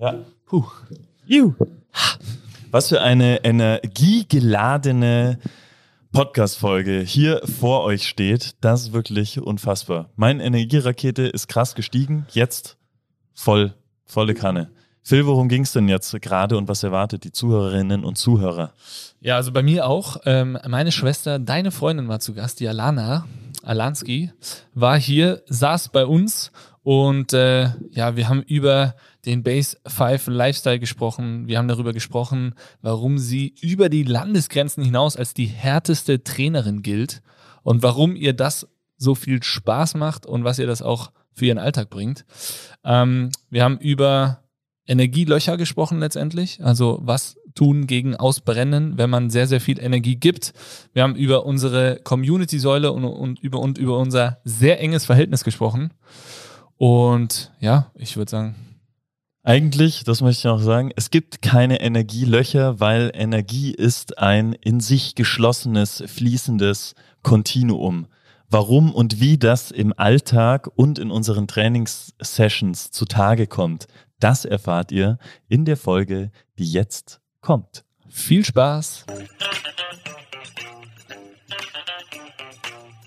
Ja. Puh. Juh. Was für eine energiegeladene Podcast-Folge hier vor euch steht. Das ist wirklich unfassbar. Meine Energierakete ist krass gestiegen. Jetzt voll, volle Kanne. Phil, worum ging es denn jetzt gerade und was erwartet die Zuhörerinnen und Zuhörer? Ja, also bei mir auch. Ähm, meine Schwester, deine Freundin war zu Gast, die Alana Alanski, war hier, saß bei uns und äh, ja, wir haben über den Base 5 Lifestyle gesprochen. Wir haben darüber gesprochen, warum sie über die Landesgrenzen hinaus als die härteste Trainerin gilt und warum ihr das so viel Spaß macht und was ihr das auch für ihren Alltag bringt. Ähm, wir haben über Energielöcher gesprochen letztendlich. Also was tun gegen Ausbrennen, wenn man sehr, sehr viel Energie gibt. Wir haben über unsere Community-Säule und, und, über, und über unser sehr enges Verhältnis gesprochen. Und ja, ich würde sagen. Eigentlich, das möchte ich noch sagen, es gibt keine Energielöcher, weil Energie ist ein in sich geschlossenes, fließendes Kontinuum. Warum und wie das im Alltag und in unseren Trainingssessions zutage kommt, das erfahrt ihr in der Folge, die jetzt kommt. Viel Spaß!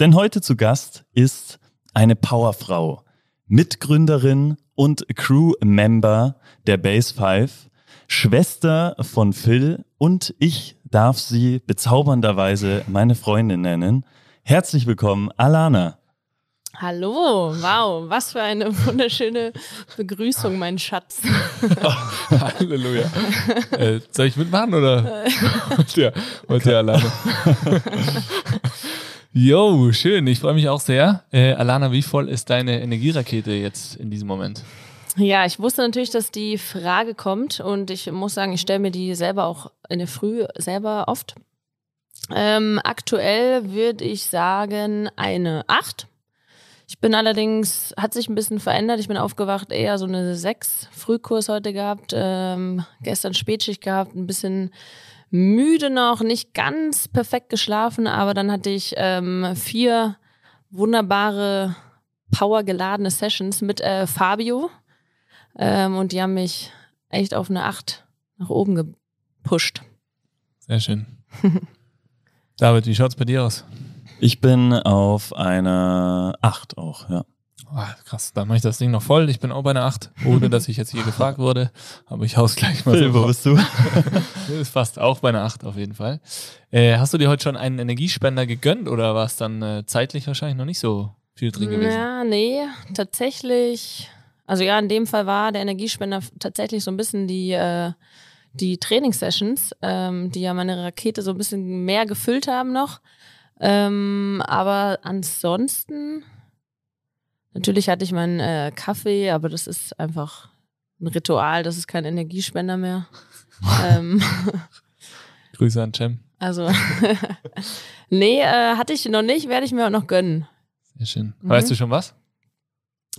denn heute zu Gast ist eine Powerfrau, Mitgründerin und Crew-Member der Base 5, Schwester von Phil und ich darf sie bezaubernderweise meine Freundin nennen. Herzlich willkommen, Alana. Hallo, wow, was für eine wunderschöne Begrüßung, mein Schatz. Oh, Halleluja. Äh, soll ich mitmachen oder wollt wollt ihr alleine? Jo, schön, ich freue mich auch sehr. Äh, Alana, wie voll ist deine Energierakete jetzt in diesem Moment? Ja, ich wusste natürlich, dass die Frage kommt und ich muss sagen, ich stelle mir die selber auch in der Früh selber oft. Ähm, aktuell würde ich sagen eine 8. Ich bin allerdings, hat sich ein bisschen verändert. Ich bin aufgewacht, eher so eine 6. Frühkurs heute gehabt, ähm, gestern Spätschicht gehabt, ein bisschen müde noch, nicht ganz perfekt geschlafen, aber dann hatte ich ähm, vier wunderbare, powergeladene Sessions mit äh, Fabio. Ähm, und die haben mich echt auf eine 8 nach oben gepusht. Sehr schön. David, wie schaut's bei dir aus? Ich bin auf einer 8 auch, ja. Oh, krass, dann mache ich das Ding noch voll. Ich bin auch bei einer 8, ohne dass ich jetzt hier gefragt wurde. Aber ich hau's gleich mal Phil, so. wo bist du? ist fast auch bei einer 8 auf jeden Fall. Äh, hast du dir heute schon einen Energiespender gegönnt oder war es dann äh, zeitlich wahrscheinlich noch nicht so viel drin gewesen? Ja, nee, tatsächlich. Also ja, in dem Fall war der Energiespender tatsächlich so ein bisschen die, äh, die Trainingssessions, ähm, die ja meine Rakete so ein bisschen mehr gefüllt haben noch. Ähm, aber ansonsten, natürlich hatte ich meinen äh, Kaffee, aber das ist einfach ein Ritual, das ist kein Energiespender mehr. ähm, Grüße an Cem. Also, nee, äh, hatte ich noch nicht, werde ich mir auch noch gönnen. Sehr schön. Mhm. Weißt du schon was?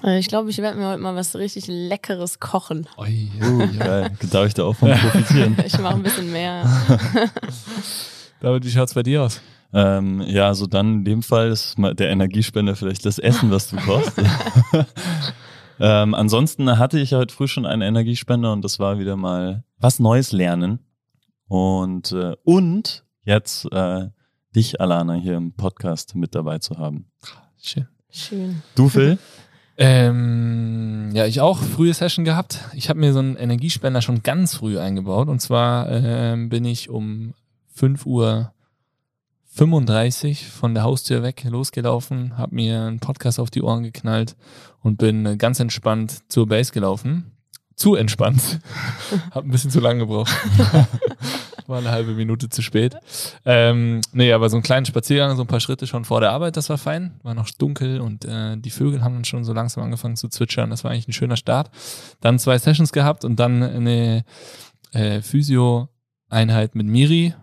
Äh, ich glaube, ich werde mir heute mal was richtig Leckeres kochen. Oi, uh, geil. Darf ich da auch von profitieren? ich mache ein bisschen mehr. David, wie schaut es bei dir aus? Ähm, ja, also dann in dem Fall ist der Energiespender vielleicht das Essen, was du kochst. ähm, ansonsten hatte ich heute früh schon einen Energiespender und das war wieder mal was Neues lernen. Und, äh, und jetzt äh, dich, Alana, hier im Podcast mit dabei zu haben. Schön. Schön. Du, Phil? Ähm, ja, ich auch frühe Session gehabt. Ich habe mir so einen Energiespender schon ganz früh eingebaut. Und zwar ähm, bin ich um 5 Uhr 35 von der Haustür weg losgelaufen, habe mir einen Podcast auf die Ohren geknallt und bin ganz entspannt zur Base gelaufen. Zu entspannt. hab ein bisschen zu lange gebraucht. war eine halbe Minute zu spät. Ähm, nee, aber so einen kleinen Spaziergang, so ein paar Schritte schon vor der Arbeit, das war fein. War noch dunkel und äh, die Vögel haben dann schon so langsam angefangen zu zwitschern. Das war eigentlich ein schöner Start. Dann zwei Sessions gehabt und dann eine äh, Physio-Einheit mit Miri,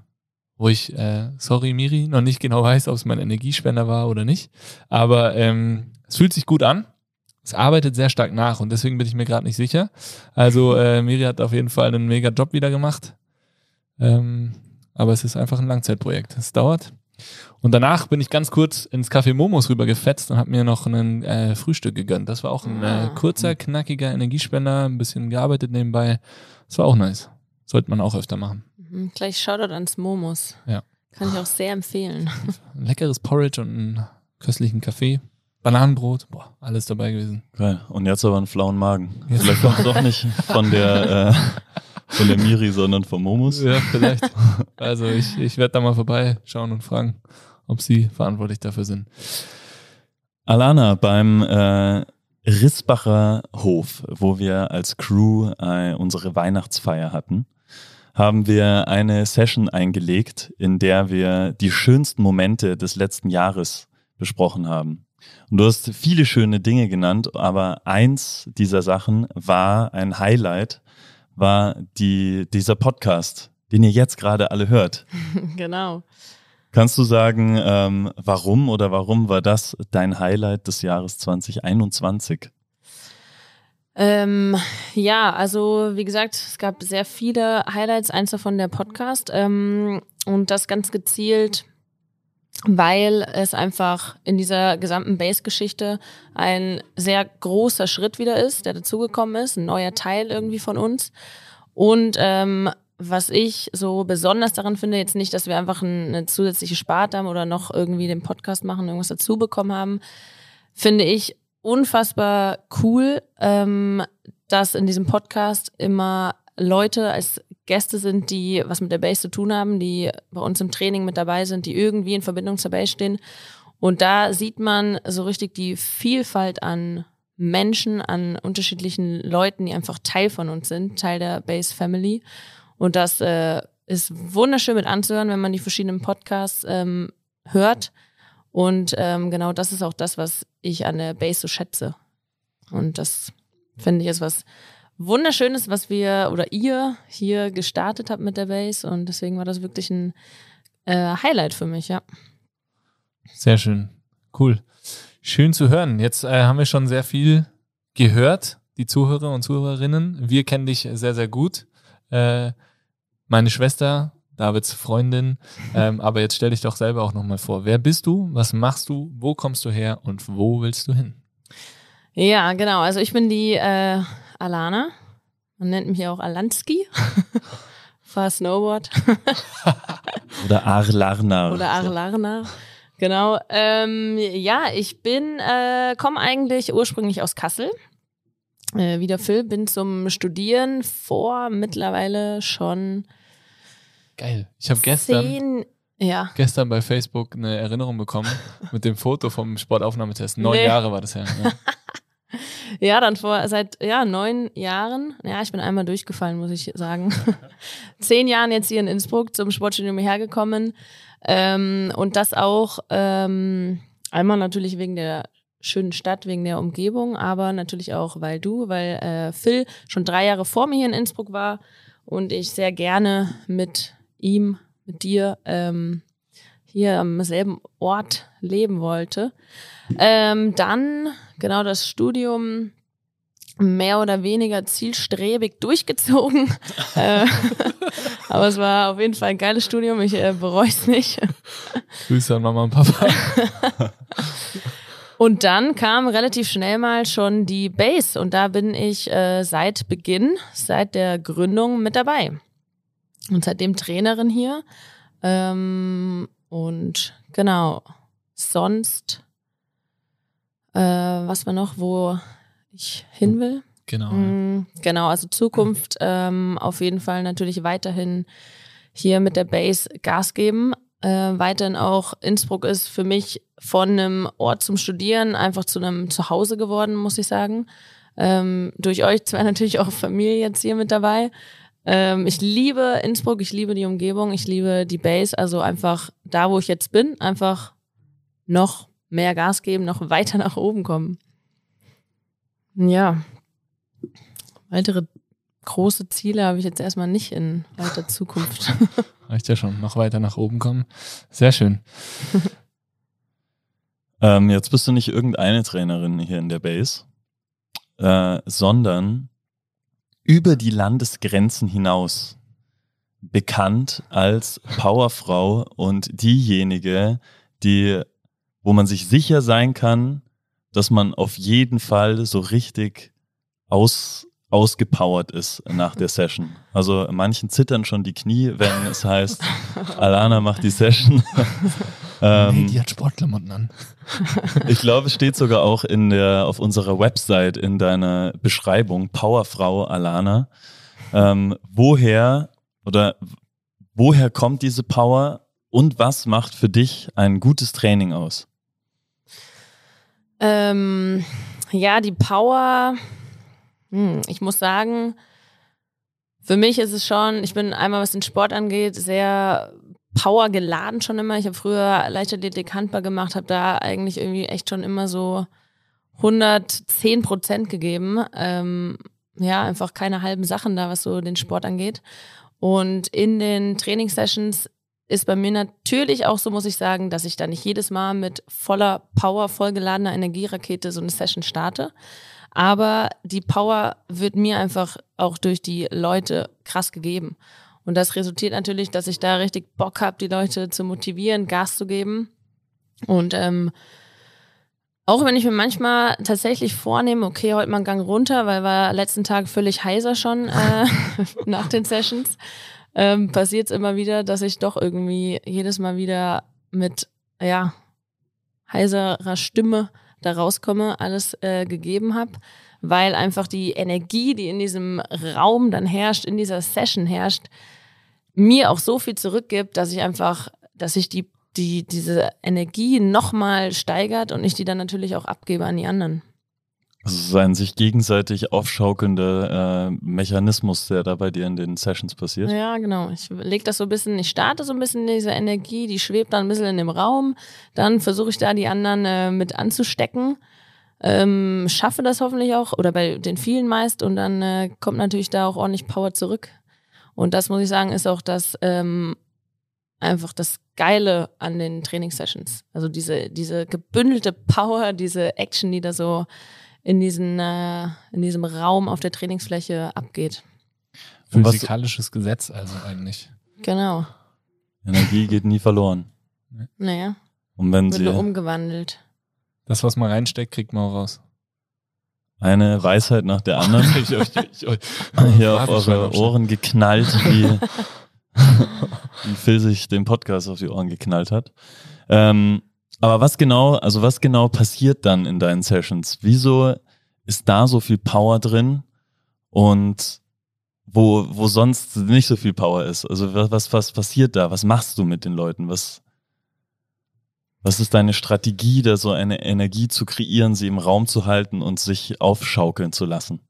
wo ich, äh, sorry Miri, noch nicht genau weiß, ob es mein Energiespender war oder nicht. Aber ähm, es fühlt sich gut an. Es arbeitet sehr stark nach und deswegen bin ich mir gerade nicht sicher. Also äh, Miri hat auf jeden Fall einen mega Job wieder gemacht. Ähm, aber es ist einfach ein Langzeitprojekt. Es dauert. Und danach bin ich ganz kurz ins Café Momos rübergefetzt und habe mir noch ein äh, Frühstück gegönnt. Das war auch ein äh, Ah. kurzer, knackiger Energiespender, ein bisschen gearbeitet nebenbei. Das war auch nice. Sollte man auch öfter machen. Mhm, Gleich Shoutout ans Momos. Ja. Kann ich auch sehr empfehlen. Ein leckeres Porridge und einen köstlichen Kaffee. Bananenbrot, boah, alles dabei gewesen. Geil. Und jetzt aber einen flauen Magen. Jetzt- Vielleicht kommt es doch nicht von der, äh, von der Miri, sondern vom Momus. Ja, vielleicht. Also ich, ich werde da mal vorbeischauen und fragen, ob sie verantwortlich dafür sind. Alana, beim äh, Rissbacher Hof, wo wir als Crew äh, unsere Weihnachtsfeier hatten, haben wir eine Session eingelegt, in der wir die schönsten Momente des letzten Jahres besprochen haben. Und du hast viele schöne Dinge genannt, aber eins dieser Sachen war ein Highlight, war die, dieser Podcast, den ihr jetzt gerade alle hört. genau. Kannst du sagen, ähm, warum oder warum war das dein Highlight des Jahres 2021? Ähm, ja, also wie gesagt, es gab sehr viele Highlights, eins davon der Podcast. Ähm, und das ganz gezielt, weil es einfach in dieser gesamten Base-Geschichte ein sehr großer Schritt wieder ist, der dazugekommen ist, ein neuer Teil irgendwie von uns. Und ähm, was ich so besonders daran finde, jetzt nicht, dass wir einfach ein, eine zusätzliche Sparte haben oder noch irgendwie den Podcast machen, irgendwas dazu bekommen haben, finde ich unfassbar cool, ähm, dass in diesem Podcast immer Leute als Gäste sind, die was mit der Base zu tun haben, die bei uns im Training mit dabei sind, die irgendwie in Verbindung zur Base stehen. Und da sieht man so richtig die Vielfalt an Menschen, an unterschiedlichen Leuten, die einfach Teil von uns sind, Teil der Base Family. Und das äh, ist wunderschön mit anzuhören, wenn man die verschiedenen Podcasts ähm, hört. Und ähm, genau das ist auch das, was ich an der Base so schätze. Und das finde ich ist was Wunderschönes, was wir oder ihr hier gestartet habt mit der Base. Und deswegen war das wirklich ein äh, Highlight für mich, ja. Sehr schön. Cool. Schön zu hören. Jetzt äh, haben wir schon sehr viel gehört, die Zuhörer und Zuhörerinnen. Wir kennen dich sehr, sehr gut. Äh, meine Schwester, Davids Freundin. Ähm, aber jetzt stell dich doch selber auch nochmal vor. Wer bist du? Was machst du? Wo kommst du her? Und wo willst du hin? Ja, genau. Also ich bin die äh, Alana. Man nennt mich auch Alanski. Fahr Snowboard. Oder Arlarna. Oder Arlarna. Genau. Ähm, ja, ich bin, äh, komme eigentlich ursprünglich aus Kassel. Äh, wie der Phil, bin zum Studieren vor mittlerweile schon Geil. Ich habe gestern, zehn. Ja, gestern bei Facebook eine Erinnerung bekommen mit dem Foto vom Sportaufnahmetest. Neun Nee. Jahre war das ja. ja. ja, dann vor seit ja neun Jahren. Ja, ich bin einmal durchgefallen, muss ich sagen. Zehn Jahren jetzt hier in Innsbruck zum Sportstudium hergekommen ähm, und das auch ähm, einmal natürlich wegen der schönen Stadt, wegen der Umgebung, aber natürlich auch weil du, weil äh, Phil schon drei Jahre vor mir hier in Innsbruck war und ich sehr gerne mit ihm, mit dir ähm, hier am selben Ort leben wollte. Ähm, dann genau das Studium mehr oder weniger zielstrebig durchgezogen. äh, aber es war auf jeden Fall ein geiles Studium. Ich äh, bereue es nicht. Grüße an Mama und Papa. Und dann kam relativ schnell mal schon die Base und da bin ich äh, seit Beginn, seit der Gründung mit dabei. Und seitdem Trainerin hier. Ähm, und genau, sonst, äh, was war noch, wo ich hin will? Genau. Mm, Genau, also Zukunft ähm, auf jeden Fall natürlich weiterhin hier mit der Base Gas geben. Äh, weiterhin auch Innsbruck ist für mich von einem Ort zum Studieren einfach zu einem Zuhause geworden, muss ich sagen. Ähm, durch euch zwei natürlich auch Familie jetzt hier mit dabei. Ähm, ich liebe Innsbruck, ich liebe die Umgebung, ich liebe die Base. Also einfach da, wo ich jetzt bin, einfach noch mehr Gas geben, noch weiter nach oben kommen. Ja. Weitere große Ziele habe ich jetzt erstmal nicht in weiter Zukunft. Reicht ja schon, noch weiter nach oben kommen. Sehr schön. ähm, jetzt bist du nicht irgendeine Trainerin hier in der Base, äh, sondern über die Landesgrenzen hinaus bekannt als Powerfrau und diejenige, die, wo man sich sicher sein kann, dass man auf jeden Fall so richtig aus, ausgepowert ist nach der Session. Also manchen zittern schon die Knie, wenn es heißt, Alana macht die Session. ähm, nee, die hat Sportklamotten an. ich glaube, es steht sogar auch in der, auf unserer Website in deiner Beschreibung, Powerfrau Alana. Ähm, woher oder woher kommt diese Power und was macht für dich ein gutes Training aus? Ähm, ja, die Power, hm, ich muss sagen, für mich ist es schon, ich bin einmal, was den Sport angeht, sehr Power geladen schon immer. Ich habe früher Leichtathletik Handball gemacht, habe da eigentlich irgendwie echt schon immer so 110 Prozent gegeben. Ähm, ja, einfach keine halben Sachen da, was so den Sport angeht. Und in den Trainingssessions ist bei mir natürlich auch so, muss ich sagen, dass ich da nicht jedes Mal mit voller Power, vollgeladener Energierakete so eine Session starte. Aber die Power wird mir einfach auch durch die Leute krass gegeben. Und das resultiert natürlich, dass ich da richtig Bock habe, die Leute zu motivieren, Gas zu geben. Und ähm, auch wenn ich mir manchmal tatsächlich vornehme, okay, heute mal einen Gang runter, weil wir letzten Tag völlig heiser schon äh, nach den Sessions, ähm, passiert es immer wieder, dass ich doch irgendwie jedes Mal wieder mit, ja, heiserer Stimme da rauskomme, alles äh, gegeben habe, weil einfach die Energie, die in diesem Raum dann herrscht, in dieser Session herrscht, mir auch so viel zurückgibt, dass ich einfach, dass ich die, die, diese Energie nochmal steigert und ich die dann natürlich auch abgebe an die anderen. Also ist ein sich gegenseitig aufschaukelnder äh, Mechanismus, der da bei dir in den Sessions passiert. Ja, genau. Ich lege das so ein bisschen, ich starte so ein bisschen diese Energie, die schwebt dann ein bisschen in dem Raum. Dann versuche ich da die anderen äh, mit anzustecken. Ähm, schaffe das hoffentlich auch, oder bei den vielen meist, und dann äh, kommt natürlich da auch ordentlich Power zurück. Und das muss ich sagen, ist auch das ähm, einfach das Geile an den Trainingssessions. Also diese, diese gebündelte Power, diese Action, die da so in, diesen, äh, in diesem Raum auf der Trainingsfläche abgeht. Physikalisches Gesetz also eigentlich. Genau. Energie geht nie verloren. Naja. Und wenn Wird sie nur umgewandelt. Das, was man reinsteckt, kriegt man auch raus. eine Weisheit nach der anderen Ich- ich- ich- ich- hier auf eure Ohren geknallt, wie, wie Phil sich den Podcast auf die Ohren geknallt hat. Ähm, aber was genau, also was genau passiert dann in deinen Sessions? Wieso ist da so viel Power drin und wo, wo sonst nicht so viel Power ist? Also was, was, passiert da? Was machst du mit den Leuten? Was, was ist deine Strategie, da so eine Energie zu kreieren, sie im Raum zu halten und sich aufschaukeln zu lassen?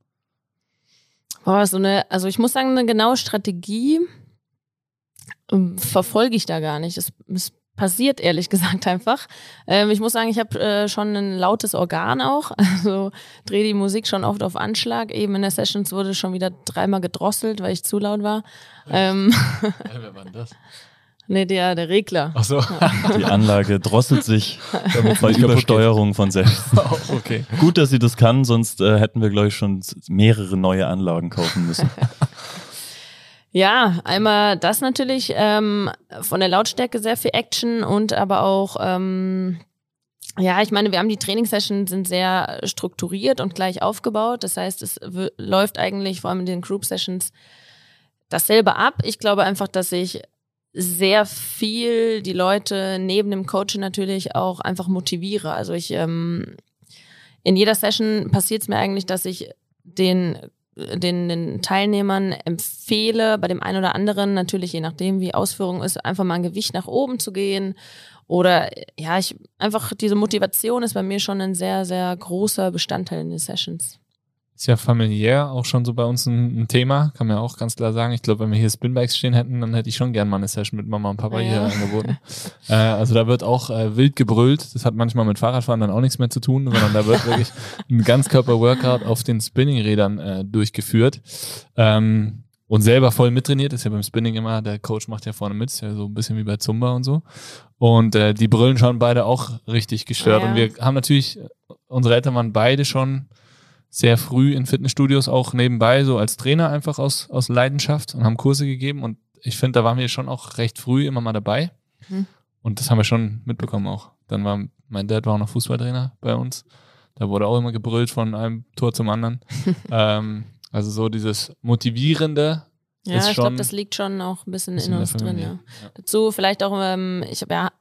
Boah, so eine, also ich muss sagen, eine genaue Strategie ähm, verfolge ich da gar nicht. Es, es passiert ehrlich gesagt einfach. Ähm, ich muss sagen, ich habe äh, schon ein lautes Organ auch. Also drehe die Musik schon oft auf Anschlag. Eben in der Sessions wurde schon wieder dreimal gedrosselt, weil ich zu laut war. Ähm, Wer war denn das? nee, der, der Regler. Ach so. Die Anlage drosselt sich bei Übersteuerung von selbst. geht. okay. Gut, dass sie das kann, sonst äh, hätten wir, glaube ich, schon mehrere neue Anlagen kaufen müssen. Ja, einmal das natürlich, ähm, von der Lautstärke sehr viel Action und aber auch, ähm, ja, ich meine, wir haben die Trainingssessions sind sehr strukturiert und gleich aufgebaut. Das heißt, es läuft eigentlich vor allem in den Group Sessions dasselbe ab. Ich glaube einfach, dass ich sehr viel die Leute neben dem Coaching natürlich auch einfach motiviere. Also ich ähm, in jeder Session passiert es mir eigentlich, dass ich den den, den Teilnehmern empfehle, bei dem einen oder anderen, natürlich je nachdem, wie Ausführung ist, einfach mal ein Gewicht nach oben zu gehen. Oder ja, ich einfach diese Motivation ist bei mir schon ein sehr, sehr großer Bestandteil in den Sessions. Ist ja familiär auch schon so bei uns ein, ein Thema, kann man ja auch ganz klar sagen. Ich glaube, wenn wir hier Spinbikes stehen hätten, dann hätte ich schon gern mal eine Session mit Mama und Papa Ja. hier angeboten. äh, also da wird auch äh, wild gebrüllt. Das hat manchmal mit Fahrradfahren dann auch nichts mehr zu tun, sondern da wird wirklich ein Ganzkörper-Workout auf den Spinningrädern äh, durchgeführt. Ähm, und selber voll mittrainiert, ist ja beim Spinning immer, der Coach macht ja vorne mit, ist ja so ein bisschen wie bei Zumba und so. Und äh, die brüllen schon beide auch richtig gestört. Ja. Und wir haben natürlich, unsere Eltern waren beide schon sehr früh in Fitnessstudios, auch nebenbei, so als Trainer einfach aus, aus Leidenschaft und haben Kurse gegeben. Und ich finde, da waren wir schon auch recht früh immer mal dabei. Mhm. Und das haben wir schon mitbekommen auch. Dann war, mein Dad war auch noch Fußballtrainer bei uns. Da wurde auch immer gebrüllt von einem Tor zum anderen. ähm, also so dieses Motivierende Ja, ist ich glaube, das liegt schon auch ein bisschen ist in uns drin. Ja. Dazu vielleicht auch, ähm, ich habe ja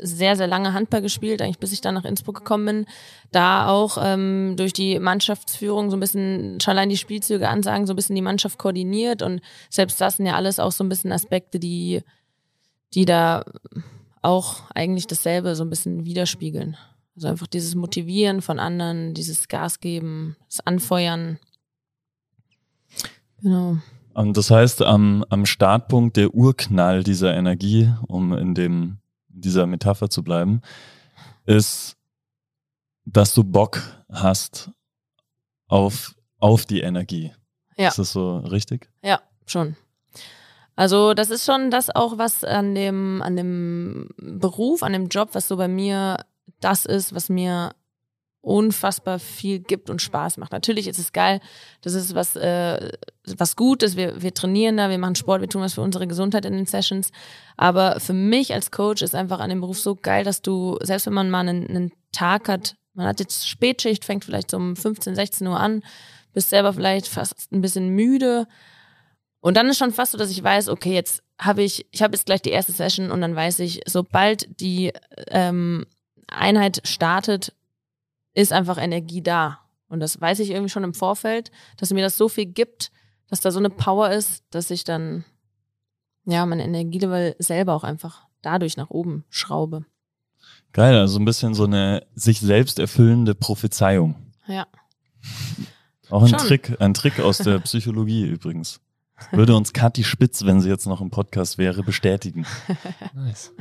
sehr, sehr lange Handball gespielt, eigentlich bis ich dann nach Innsbruck gekommen bin. Da auch ähm, durch die Mannschaftsführung so ein bisschen schon allein die Spielzüge ansagen, so ein bisschen die Mannschaft koordiniert und selbst das sind ja alles auch so ein bisschen Aspekte, die, die da auch eigentlich dasselbe so ein bisschen widerspiegeln. Also einfach dieses Motivieren von anderen, dieses Gas geben, das Anfeuern. Genau. Und das heißt, am, am Startpunkt der Urknall dieser Energie, um in dem, dieser Metapher zu bleiben, ist, dass du Bock hast auf, auf die Energie. Ja. Ist das so richtig? Ja, schon. Also das ist schon das auch, was an dem, an dem Beruf, an dem Job, was so bei mir das ist, was mir unfassbar viel gibt und Spaß macht. Natürlich ist es geil, das ist was, äh, was Gutes, wir, wir trainieren da, wir machen Sport, wir tun was für unsere Gesundheit in den Sessions. Aber für mich als Coach ist einfach an dem Beruf so geil, dass du, selbst wenn man mal einen, einen Tag hat, man hat jetzt Spätschicht, fängt vielleicht so um 15, 16 Uhr an, bist selber vielleicht fast ein bisschen müde, und dann ist schon fast so, dass ich weiß, okay, jetzt habe ich, ich habe jetzt gleich die erste Session und dann weiß ich, sobald die ähm, Einheit startet, ist einfach Energie da. Und das weiß ich irgendwie schon im Vorfeld, dass mir das so viel gibt, dass da so eine Power ist, dass ich dann ja mein Energielevel selber auch einfach dadurch nach oben schraube. Geil, also ein bisschen so eine sich selbst erfüllende Prophezeiung. Ja. Auch ein Schon. Trick, ein Trick aus der Psychologie übrigens. Würde uns Kathi Spitz, wenn sie jetzt noch im Podcast wäre, bestätigen. Nice.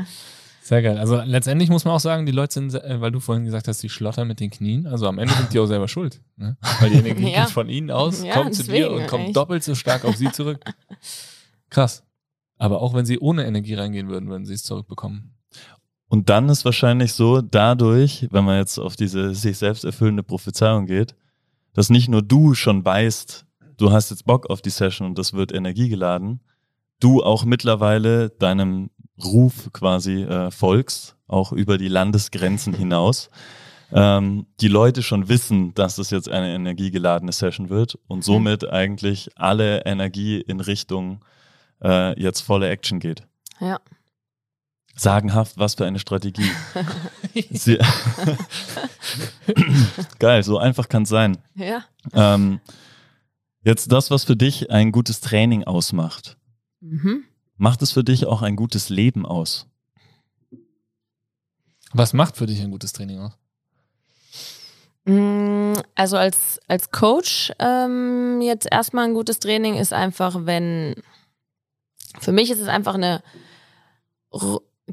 Sehr geil. Also letztendlich muss man auch sagen, die Leute sind, äh, weil du vorhin gesagt hast, die schlottern mit den Knien. Also am Ende sind die auch selber schuld. Ne? Weil die Energie Ja. geht von ihnen aus, Ja, kommt zu dir und kommt eigentlich. doppelt so stark auf sie zurück. Krass. Aber auch wenn sie ohne Energie reingehen würden, würden sie es zurückbekommen. Und dann ist wahrscheinlich so, dadurch, wenn man jetzt auf diese sich selbst erfüllende Prophezeiung geht, dass nicht nur du schon weißt, du hast jetzt Bock auf die Session und das wird Energie geladen, du auch mittlerweile deinem Ruf quasi äh, folgst, auch über die Landesgrenzen hinaus. Ähm, die Leute schon wissen, dass es jetzt eine energiegeladene Session wird und somit eigentlich alle Energie in Richtung äh, jetzt volle Action geht. Ja. Sagenhaft, was für eine Strategie. Geil, so einfach kann es sein. Ja. Ähm, jetzt das, was für dich ein gutes Training ausmacht. Mhm. Macht es für dich auch ein gutes Leben aus? Was macht für dich ein gutes Training aus? Mm, Also als, als Coach ähm, jetzt erstmal ein gutes Training ist einfach, wenn, für mich ist es einfach eine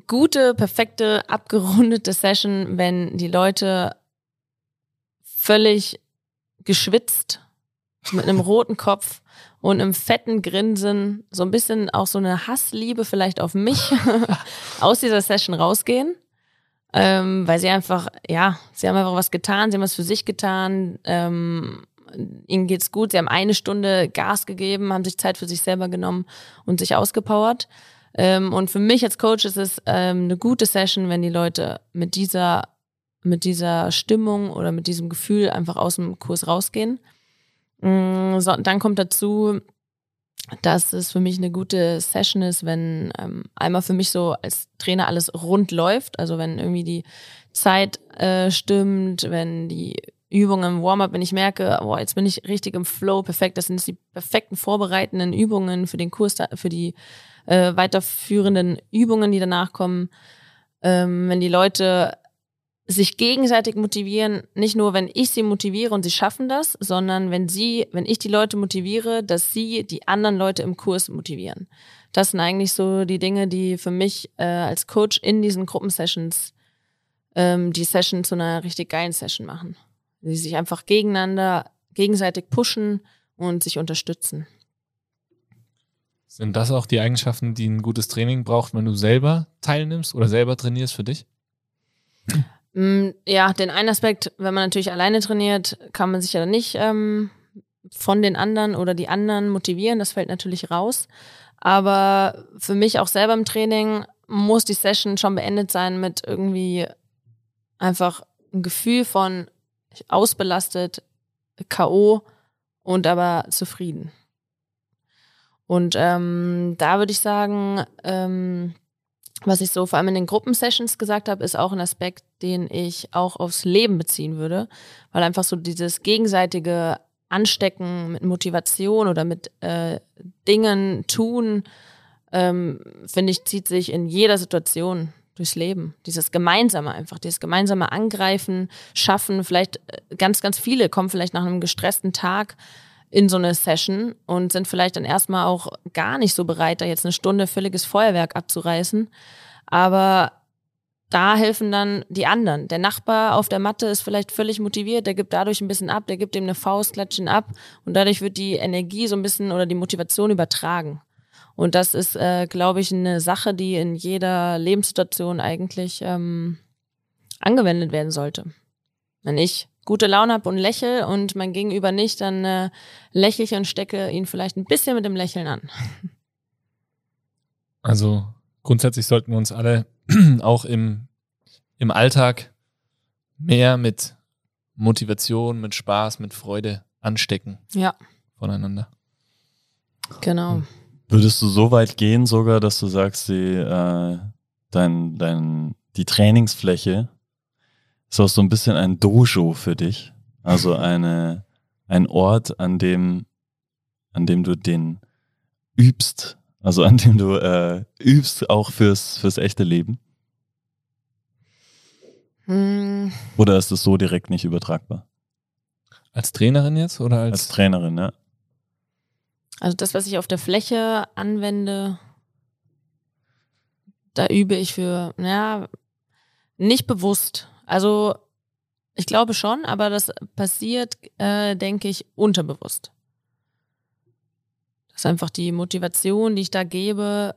gute, perfekte, abgerundete Session, wenn die Leute völlig geschwitzt mit einem roten Kopf und einem fetten Grinsen, so ein bisschen auch so eine Hassliebe vielleicht auf mich aus dieser Session rausgehen ähm, weil sie einfach, ja, sie haben einfach was getan, sie haben was für sich getan, ähm, ihnen geht's gut, sie haben eine Stunde Gas gegeben, haben sich Zeit für sich selber genommen und sich ausgepowert. Ähm, und für mich als Coach ist es ähm, eine gute Session, wenn die Leute mit dieser, mit dieser Stimmung oder mit diesem Gefühl einfach aus dem Kurs rausgehen. Mm, dann kommt dazu, dass es für mich eine gute Session ist, wenn ähm, einmal für mich so als Trainer alles rund läuft, also wenn irgendwie die Zeit äh, stimmt, wenn die Übungen im Warm-up, wenn ich merke, boah, jetzt bin ich richtig im Flow, perfekt, das sind die perfekten vorbereitenden Übungen für den Kurs, für die äh, weiterführenden Übungen, die danach kommen. Ähm, wenn die Leute sich gegenseitig motivieren, nicht nur, wenn ich sie motiviere und sie schaffen das, sondern wenn sie, wenn ich die Leute motiviere, dass sie die anderen Leute im Kurs motivieren. Das sind eigentlich so die Dinge, die für mich äh, als Coach in diesen Gruppensessions ähm, die Session zu einer richtig geilen Session machen. Die sich einfach gegeneinander, gegenseitig pushen und sich unterstützen. Sind das auch die Eigenschaften, die ein gutes Training braucht, wenn du selber teilnimmst oder selber trainierst für dich? Mm, ja, den einen Aspekt, wenn man natürlich alleine trainiert, kann man sich ja nicht ähm, von den anderen oder die anderen motivieren. Das fällt natürlich raus. Aber für mich auch selber im Training muss die Session schon beendet sein mit irgendwie einfach ein Gefühl von ausbelastet, K.O. und aber zufrieden. Und ähm, da würde ich sagen, ähm, was ich so vor allem in den Gruppensessions gesagt habe, ist auch ein Aspekt, den ich auch aufs Leben beziehen würde, weil einfach so dieses gegenseitige Anstecken mit Motivation oder mit äh, Dingen tun, ähm, finde ich, zieht sich in jeder Situation durchs Leben. Dieses Gemeinsame einfach, dieses gemeinsame Angreifen, Schaffen. Vielleicht äh, ganz, ganz viele kommen vielleicht nach einem gestressten Tag in so eine Session und sind vielleicht dann erstmal auch gar nicht so bereit, da jetzt eine Stunde völliges Feuerwerk abzureißen. Aber da helfen dann die anderen. Der Nachbar auf der Matte ist vielleicht völlig motiviert, der gibt dadurch ein bisschen ab, der gibt ihm eine Faust, klatscht ihn ab und dadurch wird die Energie so ein bisschen oder die Motivation übertragen. Und das ist, äh, glaube ich, eine Sache, die in jeder Lebenssituation eigentlich ähm, angewendet werden sollte. Wenn ich gute Laune habe und lächel und mein Gegenüber nicht, dann äh, lächle ich und stecke ihn vielleicht ein bisschen mit dem Lächeln an. Also grundsätzlich sollten wir uns alle auch im, im Alltag mehr mit Motivation, mit Spaß, mit Freude anstecken. Ja. Voneinander. Genau. Würdest du so weit gehen sogar, dass du sagst, die, äh, dein, dein, die Trainingsfläche ist auch so ein bisschen ein Dojo für dich? Also eine, ein Ort, an dem, an dem du den übst, also an dem du äh, übst auch fürs, fürs echte Leben? Hm. Oder ist es so direkt nicht übertragbar? Als Trainerin jetzt oder als, Als Trainerin, ja. Also das, was ich auf der Fläche anwende, da übe ich für, naja, nicht bewusst. Also ich glaube schon, aber das passiert, äh, denke ich, unterbewusst. Das ist einfach die Motivation, die ich da gebe,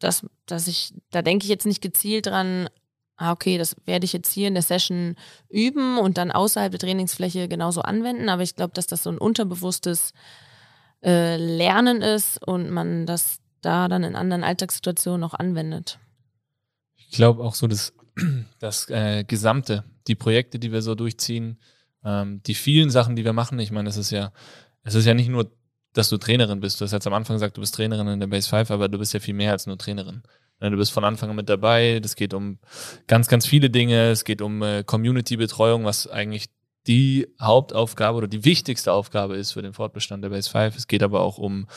dass, dass ich, da denke ich jetzt nicht gezielt dran, ah, okay, das werde ich jetzt hier in der Session üben und dann außerhalb der Trainingsfläche genauso anwenden, aber ich glaube, dass das so ein unterbewusstes äh, Lernen ist und man das da dann in anderen Alltagssituationen auch anwendet. Ich glaube auch so, dass das äh, Gesamte, die Projekte, die wir so durchziehen, ähm, die vielen Sachen, die wir machen, ich meine, es ist ja, es ist ja nicht nur dass du Trainerin bist. Du hast jetzt am Anfang gesagt, du bist Trainerin in der Base 5, aber du bist ja viel mehr als nur Trainerin. Ne, du bist von Anfang an mit dabei. Es geht um ganz, ganz viele Dinge. Es geht um äh, Community-Betreuung, was eigentlich die Hauptaufgabe oder die wichtigste Aufgabe ist für den Fortbestand der Base 5. Es geht aber auch um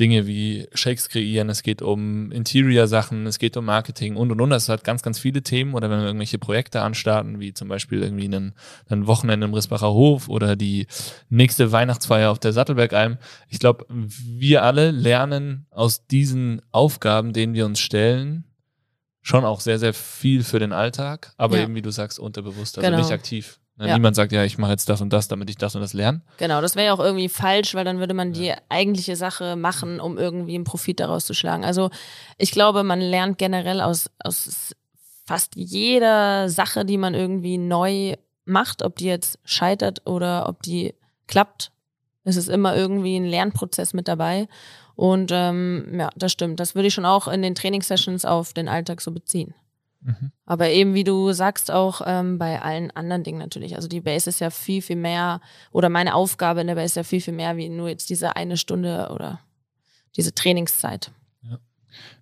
Dinge wie Shakes kreieren, es geht um Interior-Sachen, es geht um Marketing und und und. Das hat ganz, ganz viele Themen. Oder wenn wir irgendwelche Projekte anstarten, wie zum Beispiel irgendwie einen, ein Wochenende im Risbacher Hof oder die nächste Weihnachtsfeier auf der Sattelbergalm. Ich glaube, wir alle lernen aus diesen Aufgaben, denen wir uns stellen, schon auch sehr, sehr viel für den Alltag, aber Ja. eben, wie du sagst, unterbewusst, also Genau. nicht aktiv. Ne, Ja. Niemand sagt, ja, ich mache jetzt das und das, damit ich das und das lerne. Genau, das wäre ja auch irgendwie falsch, weil dann würde man die eigentliche Sache machen, um irgendwie einen Profit daraus zu schlagen. Also ich glaube, man lernt generell aus, aus fast jeder Sache, die man irgendwie neu macht, ob die jetzt scheitert oder ob die klappt. Es ist immer irgendwie ein Lernprozess mit dabei. Und ähm, ja, das stimmt. Das würde ich schon auch in den Trainingssessions auf den Alltag so beziehen. Mhm. Aber eben, wie du sagst, auch ähm, bei allen anderen Dingen natürlich. Also die Base ist ja viel, viel mehr, oder meine Aufgabe in der Base ist ja viel, viel mehr wie nur jetzt diese eine Stunde oder diese Trainingszeit.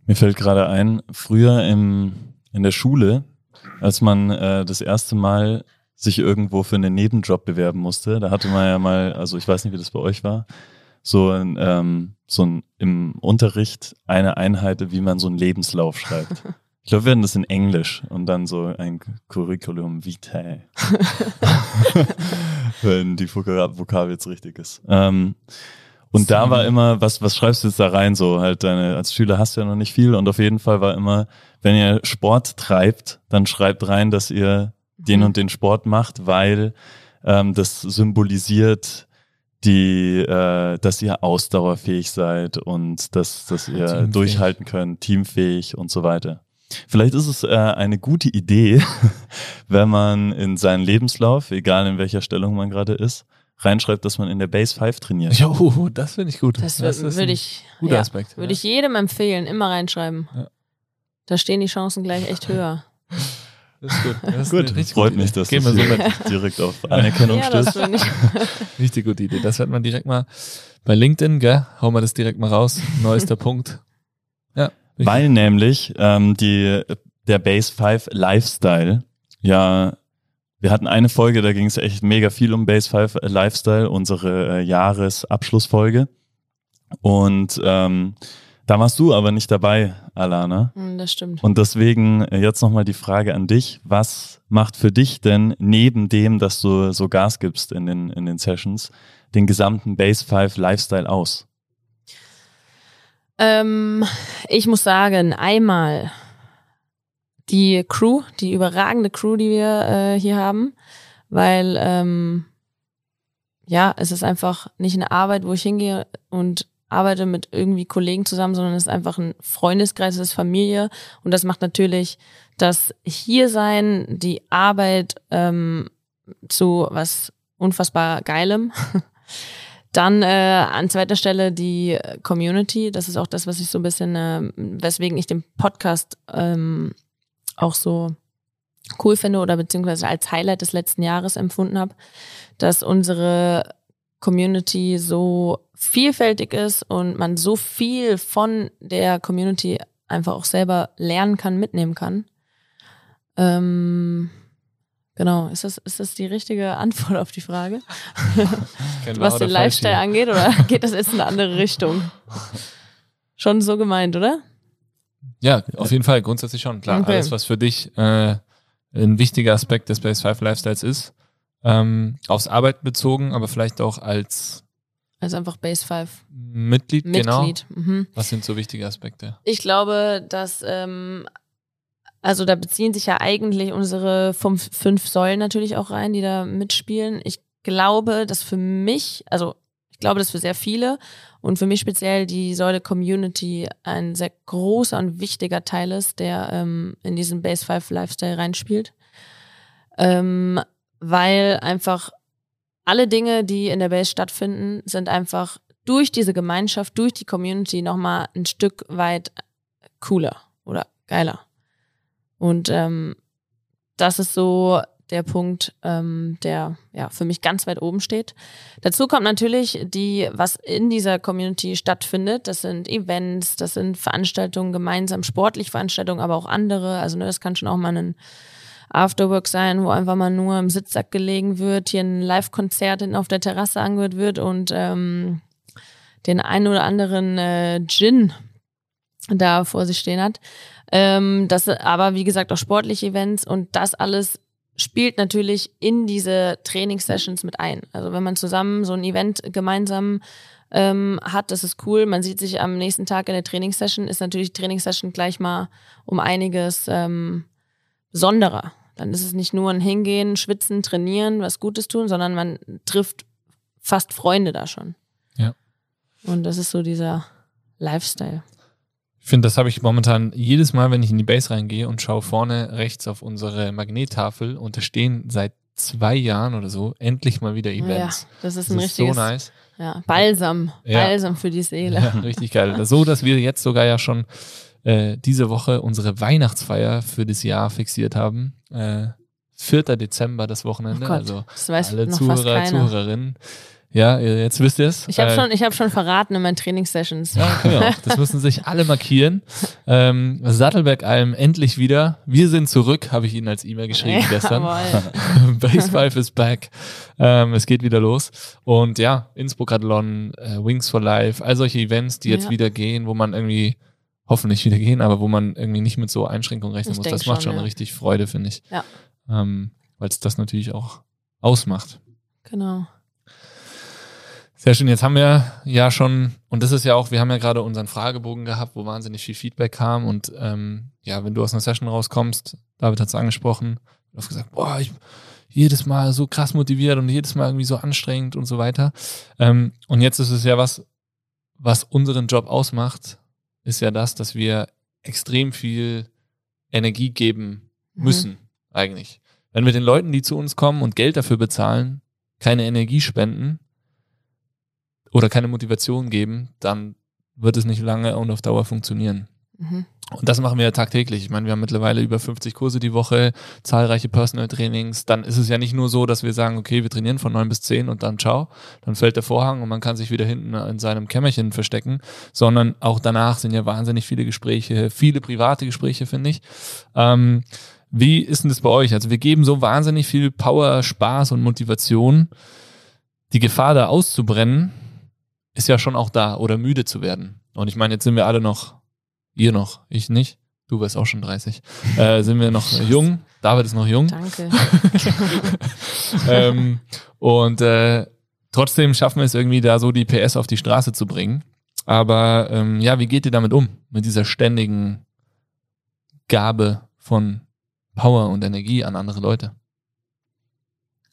Mir fällt gerade ein, früher im, in der Schule, als man äh, das erste Mal sich irgendwo für einen Nebenjob bewerben musste, da hatte man ja mal, also ich weiß nicht, wie das bei euch war, so ein, ähm, so ein im Unterricht eine Einheit, wie man so einen Lebenslauf schreibt. Ich glaube, wir hatten das in Englisch und dann so ein Curriculum vitae. Wenn die Vokab Vokabel jetzt richtig ist. Ähm, und da war immer, was, was schreibst du jetzt da rein? So halt deine, als Schüler hast du ja noch nicht viel und auf jeden Fall war immer, wenn ihr Sport treibt, dann schreibt rein, dass ihr den Mhm. und den Sport macht, weil ähm, das symbolisiert die, äh, dass ihr ausdauerfähig seid und dass, dass ihr Teamfähig. durchhalten könnt, teamfähig und so weiter. Vielleicht ist es äh, eine gute Idee, wenn man in seinen Lebenslauf, egal in welcher Stellung man gerade ist, reinschreibt, dass man in der Base 5 trainiert. Jo, das finde ich gut. Das, ist würde ein ich, guter ja, Aspekt. würde ich jedem empfehlen, immer reinschreiben. Ja. Da stehen die Chancen gleich echt höher. Das ist gut. Das ist Gut, freut mich, dass Gehen das wir so direkt auf Anerkennung ja, das stößt. Richtig gute Idee. Das wird man direkt mal bei LinkedIn, gell? Hauen wir das direkt mal raus. Neuester Punkt. Weil nämlich ähm, die, der Base 5 Lifestyle, ja, wir hatten eine Folge, da ging es echt mega viel um Base 5 Lifestyle, unsere äh, Jahresabschlussfolge. Und ähm, da warst du aber nicht dabei, Alana. Hm, Das stimmt. Und deswegen äh, jetzt nochmal die Frage an dich. Was macht für dich denn neben dem, dass du so Gas gibst in den, in den Sessions, den gesamten Base 5 Lifestyle aus? Ähm, ich muss sagen, einmal die Crew, die überragende Crew, die wir äh, hier haben, weil ähm, ja, es ist einfach nicht eine Arbeit, wo ich hingehe und arbeite mit irgendwie Kollegen zusammen, sondern es ist einfach ein Freundeskreis, es ist Familie und das macht natürlich das Hiersein, die Arbeit ähm, zu was unfassbar Geilem. Dann äh, an zweiter Stelle die Community. Das ist auch das, was ich so ein bisschen, äh, weswegen ich den Podcast ähm, auch so cool finde oder beziehungsweise als Highlight des letzten Jahres empfunden habe, dass unsere Community so vielfältig ist und man so viel von der Community einfach auch selber lernen kann, mitnehmen kann. Ähm, genau, ist das, ist das die richtige Antwort auf die Frage? Was den Lifestyle hier. angeht, oder geht das jetzt in eine andere Richtung? Schon so gemeint, oder? Ja, auf jeden Fall, grundsätzlich schon. Klar, Okay. alles, was für dich äh, ein wichtiger Aspekt des Base 5 Lifestyles ist, ähm, aufs Arbeiten bezogen, aber vielleicht auch als Also einfach Base 5 Mitglied, genau. Mitglied. Mhm. Was sind so wichtige Aspekte? Ich glaube, dass, ähm, also da beziehen sich ja eigentlich unsere fünf, fünf Säulen natürlich auch rein, die da mitspielen. Ich glaube, dass für mich, also ich glaube, dass für sehr viele und für mich speziell die Säule Community ein sehr großer und wichtiger Teil ist, der ähm, in diesen Base 5 Lifestyle reinspielt. Ähm, weil einfach alle Dinge, die in der Base stattfinden, sind einfach durch diese Gemeinschaft, durch die Community nochmal ein Stück weit cooler oder geiler. Und ähm, das ist so der Punkt, ähm, der ja für mich ganz weit oben steht. Dazu kommt natürlich die, was in dieser Community stattfindet. Das sind Events, das sind Veranstaltungen gemeinsam, sportliche Veranstaltungen, aber auch andere. Also ne, das kann schon auch mal ein Afterwork sein, wo einfach mal nur im Sitzsack gelegen wird, hier ein Live-Konzert auf der Terrasse angehört wird und ähm, den einen oder anderen äh, Gin da vor sich stehen hat. Ähm, das aber wie gesagt auch sportliche Events und das alles spielt natürlich in diese Trainingssessions mit ein. Also wenn man zusammen so ein Event gemeinsam ähm, hat, das ist cool. Man sieht sich am nächsten Tag in der Trainingssession, ist natürlich die Trainingssession gleich mal um einiges ähm, besonderer. Dann ist es nicht nur ein Hingehen, Schwitzen, Trainieren, was Gutes tun, sondern man trifft fast Freunde da schon. Ja. Und das ist so dieser Lifestyle. Ich finde, das habe ich momentan jedes Mal, wenn ich in die Base reingehe und schaue vorne rechts auf unsere Magnettafel und da stehen seit zwei Jahren oder so endlich mal wieder Events. Ja, das ist Das ein ist so richtiges nice. ja, Balsam. Ja. Balsam für die Seele. Ja, richtig geil. So, dass wir jetzt sogar ja schon äh, diese Woche unsere Weihnachtsfeier für das Jahr fixiert haben. Äh, 4. Dezember, das Wochenende. Oh Gott, also das weiß alle Zuhörer. Zuhörerinnen. Ja, ihr- jetzt wisst ihr es. Ich habe Äh, schon, ich hab schon verraten in meinen Trainingssessions. Ja, auch. Das müssen sich alle markieren. Ähm, Sattelberg-Alm endlich wieder. Wir sind zurück, habe ich Ihnen als E-Mail geschrieben gestern. Jawohl. Base 5 is back. Ähm, es geht wieder los. Und ja, Innsbruck Athlon, äh, Wings for Life, all solche Events, die jetzt Ja. wieder gehen, wo man irgendwie hoffentlich wieder gehen, aber wo man irgendwie nicht mit so Einschränkungen rechnen Ich muss. Das macht schon, schon ja. richtig Freude, finde ich. Ja. Ähm, Weil es das natürlich auch ausmacht. Genau. Sehr schön. Jetzt haben wir ja schon, und das ist ja auch, wir haben ja gerade unseren Fragebogen gehabt, wo wahnsinnig viel Feedback kam. Und ähm, ja, wenn du aus einer Session rauskommst, David hat es angesprochen, du hast gesagt, boah, ich jedes Mal so krass motiviert und jedes Mal irgendwie so anstrengend und so weiter. Ähm, und jetzt ist es ja was, was unseren Job ausmacht, ist ja das, dass wir extrem viel Energie geben Mhm. müssen, eigentlich. Wenn wir den Leuten, die zu uns kommen und Geld dafür bezahlen, keine Energie spenden oder keine Motivation geben, dann wird es nicht lange und auf Dauer funktionieren. Mhm. Und das machen wir ja tagtäglich. Ich meine, wir haben mittlerweile über 50 Kurse die Woche, zahlreiche Personal Trainings. Dann ist es ja nicht nur so, dass wir sagen, okay, wir trainieren von neun bis zehn und dann ciao. Dann fällt der Vorhang und man kann sich wieder hinten in seinem Kämmerchen verstecken, sondern auch danach sind ja wahnsinnig viele Gespräche, viele private Gespräche, finde ich. Ähm, wie ist denn das bei euch? Also wir geben so wahnsinnig viel Power, Spaß und Motivation. Die Gefahr da auszubrennen ist ja schon auch da oder müde zu werden. Und ich meine, jetzt sind wir alle noch, ihr noch, ich nicht, du wirst auch schon 30, äh, sind wir noch jung, David ist noch jung. Danke. ähm, und äh, trotzdem schaffen wir es irgendwie da so die PS auf die Straße zu bringen. Aber ähm, ja, wie geht ihr damit um? Mit dieser ständigen Gabe von Power und Energie an andere Leute?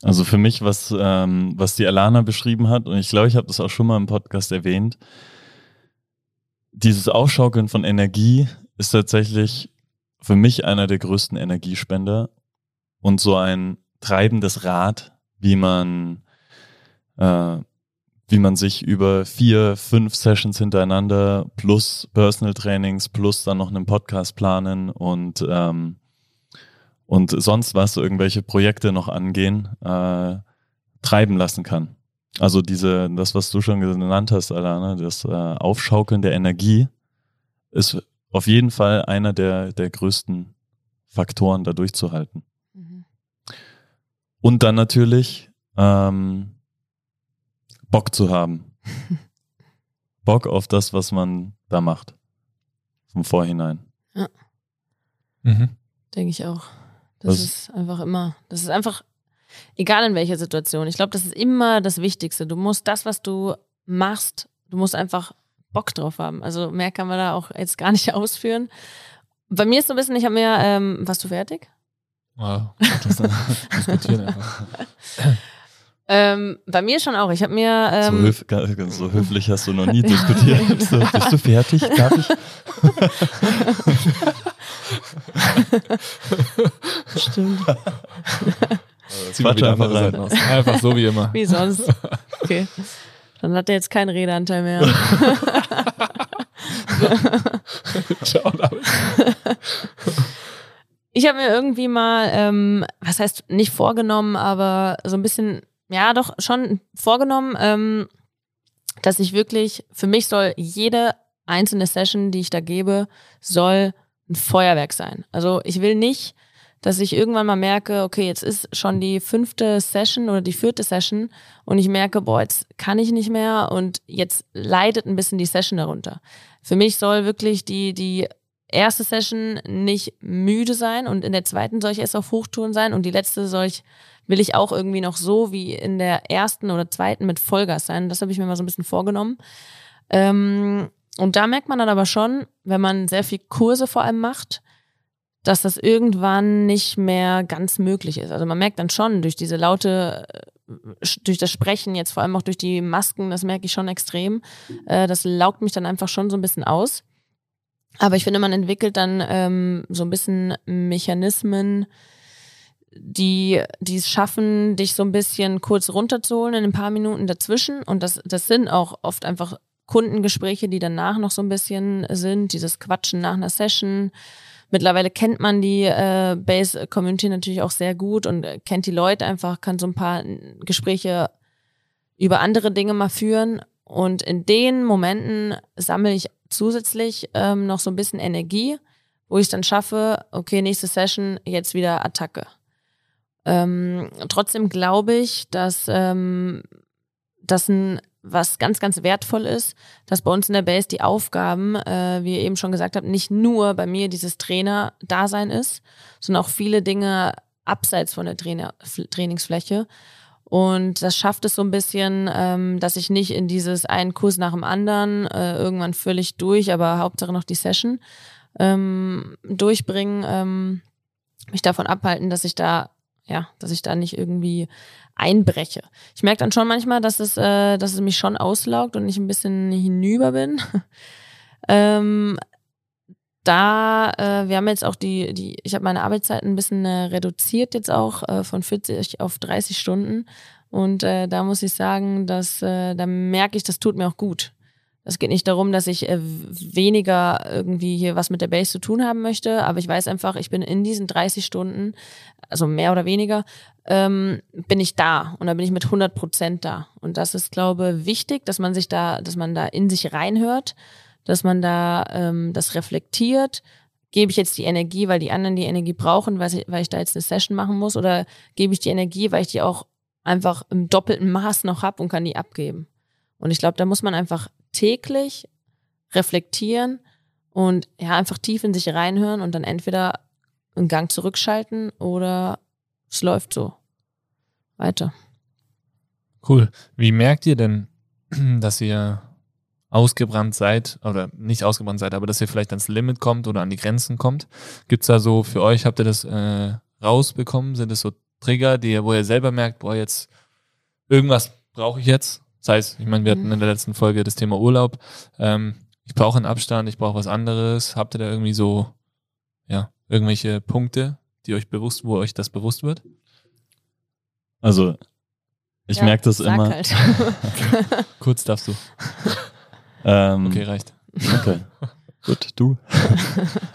Also für mich, was, ähm, was die Alana beschrieben hat, und ich glaube, ich habe das auch schon mal im Podcast erwähnt, dieses Aufschaukeln von Energie ist tatsächlich für mich einer der größten Energiespender und so ein treibendes Rad, wie man, äh, wie man sich über vier, fünf Sessions hintereinander plus Personal Trainings plus dann noch einen Podcast planen und ähm, und sonst was, irgendwelche Projekte noch angehen, äh, treiben lassen kann. Also diese, das, was du schon genannt hast, Alana, das äh, Aufschaukeln der Energie ist auf jeden Fall einer der, der größten Faktoren, da durchzuhalten. Mhm. Und dann natürlich ähm, Bock zu haben. Bock auf das, was man da macht. Vom Vorhinein. Mhm. Denke ich auch. Das Was- ist einfach immer, das ist einfach, egal in welcher Situation. Ich glaube, das ist immer das Wichtigste. Du musst das, was du machst, du musst einfach Bock drauf haben. Also mehr kann man da auch jetzt gar nicht ausführen. Bei mir ist so ein bisschen, ich habe mir, ähm, warst du fertig? Wow, das diskutieren einfach. Ähm, bei mir schon auch. Ich habe mir, so, ähm, höf ganz, ganz so höflich hast du noch nie diskutiert. Bist du, bist du fertig? Darf ich? stimmt, Zieh mal Quatsch einfach rein. Aus. Einfach so wie immer. wie sonst. Okay. Dann hat er jetzt keinen Redeanteil mehr. Ciao, David. Ich habe mir irgendwie mal, ähm, was heißt nicht vorgenommen, aber so ein bisschen, ja doch schon vorgenommen, ähm, dass ich wirklich, für mich soll jede einzelne Session, die ich da gebe, soll ein Feuerwerk sein. Also ich will nicht, dass ich irgendwann mal merke, okay, jetzt ist schon die fünfte Session oder die vierte Session und ich merke, boah, jetzt kann ich nicht mehr und jetzt leidet ein bisschen die Session darunter. Für mich soll wirklich die, die erste Session nicht müde sein und in der zweiten soll ich erst auf Hochtouren sein und die letzte soll ich, will ich auch irgendwie noch so wie in der ersten oder zweiten mit Vollgas sein. Das habe ich mir mal so ein bisschen vorgenommen. Ähm, und da merkt man dann aber schon, wenn man sehr viel Kurse vor allem macht, dass das irgendwann nicht mehr ganz möglich ist. Also man merkt dann schon durch diese laute, äh, durch das Sprechen, jetzt vor allem auch durch die Masken, das merke ich schon extrem. Äh, das laugt mich dann einfach schon so ein bisschen aus. Aber ich finde, man entwickelt dann ähm, so ein bisschen Mechanismen, die, die es schaffen, dich so ein bisschen kurz runterzuholen in ein paar Minuten dazwischen. Und das, das sind auch oft einfach Kundengespräche, die danach noch so ein bisschen sind, dieses Quatschen nach einer Session. Mittlerweile kennt man die äh, Base-Community natürlich auch sehr gut und äh, kennt die Leute einfach, kann so ein paar Gespräche über andere Dinge mal führen. Und in den Momenten sammle ich zusätzlich ähm, noch so ein bisschen Energie, wo ich es dann schaffe, okay, nächste Session, jetzt wieder Attacke. Ähm, trotzdem glaube ich, dass ähm, das ein was ganz, ganz wertvoll ist, dass bei uns in der Base die Aufgaben, äh, wie ihr eben schon gesagt habt, nicht nur bei mir dieses Trainer-Dasein ist, sondern auch viele Dinge abseits von der Trainer Trainingsfläche. Und das schafft es so ein bisschen, ähm, dass ich nicht in dieses einen Kurs nach dem anderen äh, irgendwann völlig durch, aber Hauptsache noch die Session ähm, durchbringen, ähm, mich davon abhalten, dass ich da, ja, dass ich da nicht irgendwie einbreche. Ich merke dann schon manchmal, dass es, äh, dass es mich schon auslaugt und ich ein bisschen hinüber bin. ähm, da, äh, wir haben jetzt auch die, die ich habe meine Arbeitszeit ein bisschen äh, reduziert jetzt auch äh, von 40 auf 30 Stunden. Und äh, da muss ich sagen, dass äh, da merke ich, das tut mir auch gut. Es geht nicht darum, dass ich äh, weniger irgendwie hier was mit der Base zu tun haben möchte, aber ich weiß einfach, ich bin in diesen 30 Stunden, also mehr oder weniger, ähm, bin ich da und da bin ich mit 100 Prozent da. Und das ist, glaube ich, wichtig, dass man sich da, dass man da in sich reinhört dass man da ähm, das reflektiert. Gebe ich jetzt die Energie, weil die anderen die Energie brauchen, weil ich, weil ich da jetzt eine Session machen muss, oder gebe ich die Energie, weil ich die auch einfach im doppelten Maß noch habe und kann die abgeben? Und ich glaube, da muss man einfach täglich reflektieren und ja, einfach tief in sich reinhören und dann entweder einen Gang zurückschalten oder es läuft so weiter. Cool. Wie merkt ihr denn, dass ihr ausgebrannt seid, oder nicht ausgebrannt seid, aber dass ihr vielleicht ans Limit kommt oder an die Grenzen kommt. Gibt es da so für euch, habt ihr das äh, rausbekommen? Sind es so Trigger, die, wo ihr selber merkt, boah, jetzt irgendwas brauche ich jetzt? Das heißt, ich meine, wir hatten mhm. in der letzten Folge das Thema Urlaub. Ähm, ich brauche einen Abstand, ich brauche was anderes. Habt ihr da irgendwie so, ja, irgendwelche Punkte, die euch bewusst, wo euch das bewusst wird? Also, ich ja, merke das immer. Halt. Kurz darfst du. Ähm, okay, reicht. Okay. Gut, du.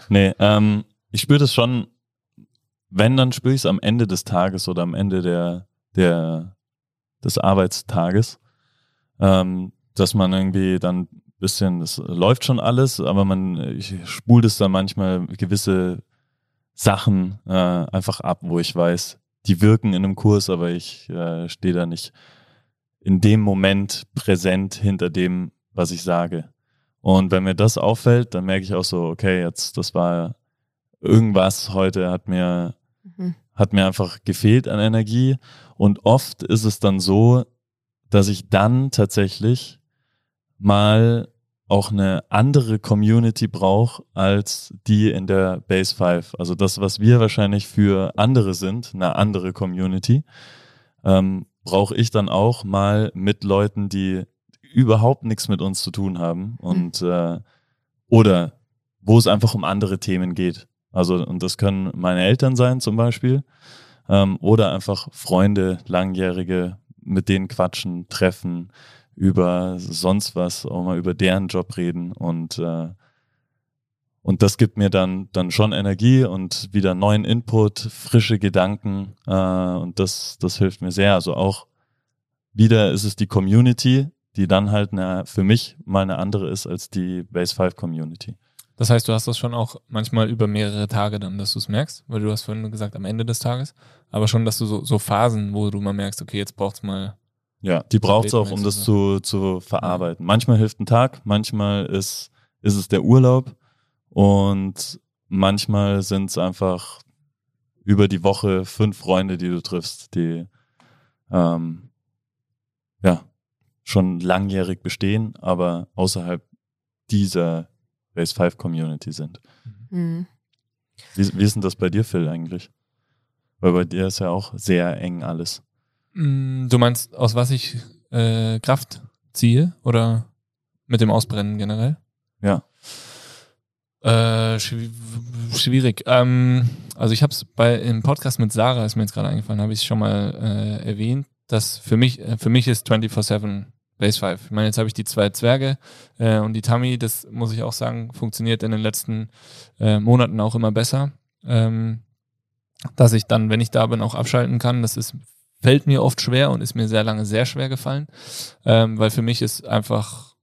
nee, ähm, ich spüre das schon, wenn, dann spüre ich es am Ende des Tages oder am Ende der, der, des Arbeitstages, ähm, dass man irgendwie dann ein bisschen, das läuft schon alles, aber man, ich spule das dann manchmal gewisse Sachen äh, einfach ab, wo ich weiß, die wirken in einem Kurs, aber ich äh, stehe da nicht in dem Moment präsent hinter dem, was ich sage. Und wenn mir das auffällt, dann merke ich auch so, okay, jetzt, das war irgendwas heute hat mir, mhm. hat mir einfach gefehlt an Energie. Und oft ist es dann so, dass ich dann tatsächlich mal auch eine andere Community brauche als die in der Base 5. Also das, was wir wahrscheinlich für andere sind, eine andere Community, ähm, brauche ich dann auch mal mit Leuten, die überhaupt nichts mit uns zu tun haben und mhm. äh, oder wo es einfach um andere Themen geht. Also und das können meine Eltern sein zum Beispiel ähm, oder einfach Freunde, langjährige, mit denen quatschen, treffen, über sonst was, auch mal über deren Job reden und äh, und das gibt mir dann dann schon Energie und wieder neuen Input, frische Gedanken äh, und das das hilft mir sehr. Also auch wieder ist es die Community, die dann halt eine, für mich mal eine andere ist als die Base 5 Community. Das heißt, du hast das schon auch manchmal über mehrere Tage dann, dass du es merkst, weil du hast vorhin gesagt, am Ende des Tages, aber schon, dass du so, so Phasen, wo du mal merkst, okay, jetzt braucht es mal. Ja, die braucht es auch, um das zu, zu verarbeiten. Manchmal hilft ein Tag, manchmal ist, ist es der Urlaub und manchmal sind es einfach über die Woche fünf Freunde, die du triffst, die ähm, ja, schon langjährig bestehen, aber außerhalb dieser Base 5 Community sind. Mhm. Wie, wie ist denn das bei dir, Phil, eigentlich? Weil bei dir ist ja auch sehr eng alles. Mm, du meinst, aus was ich äh, Kraft ziehe oder mit dem Ausbrennen generell? Ja. Äh, schwierig. Ähm, also ich habe es bei im Podcast mit Sarah, ist mir jetzt gerade eingefallen, habe ich schon mal äh, erwähnt, dass für mich äh, für mich ist 24/7 Base 5. Ich meine, jetzt habe ich die zwei Zwerge äh, und die Tammy, das muss ich auch sagen, funktioniert in den letzten äh, Monaten auch immer besser. Ähm, dass ich dann, wenn ich da bin, auch abschalten kann. Das ist, fällt mir oft schwer und ist mir sehr lange sehr schwer gefallen, ähm, weil für mich ist einfach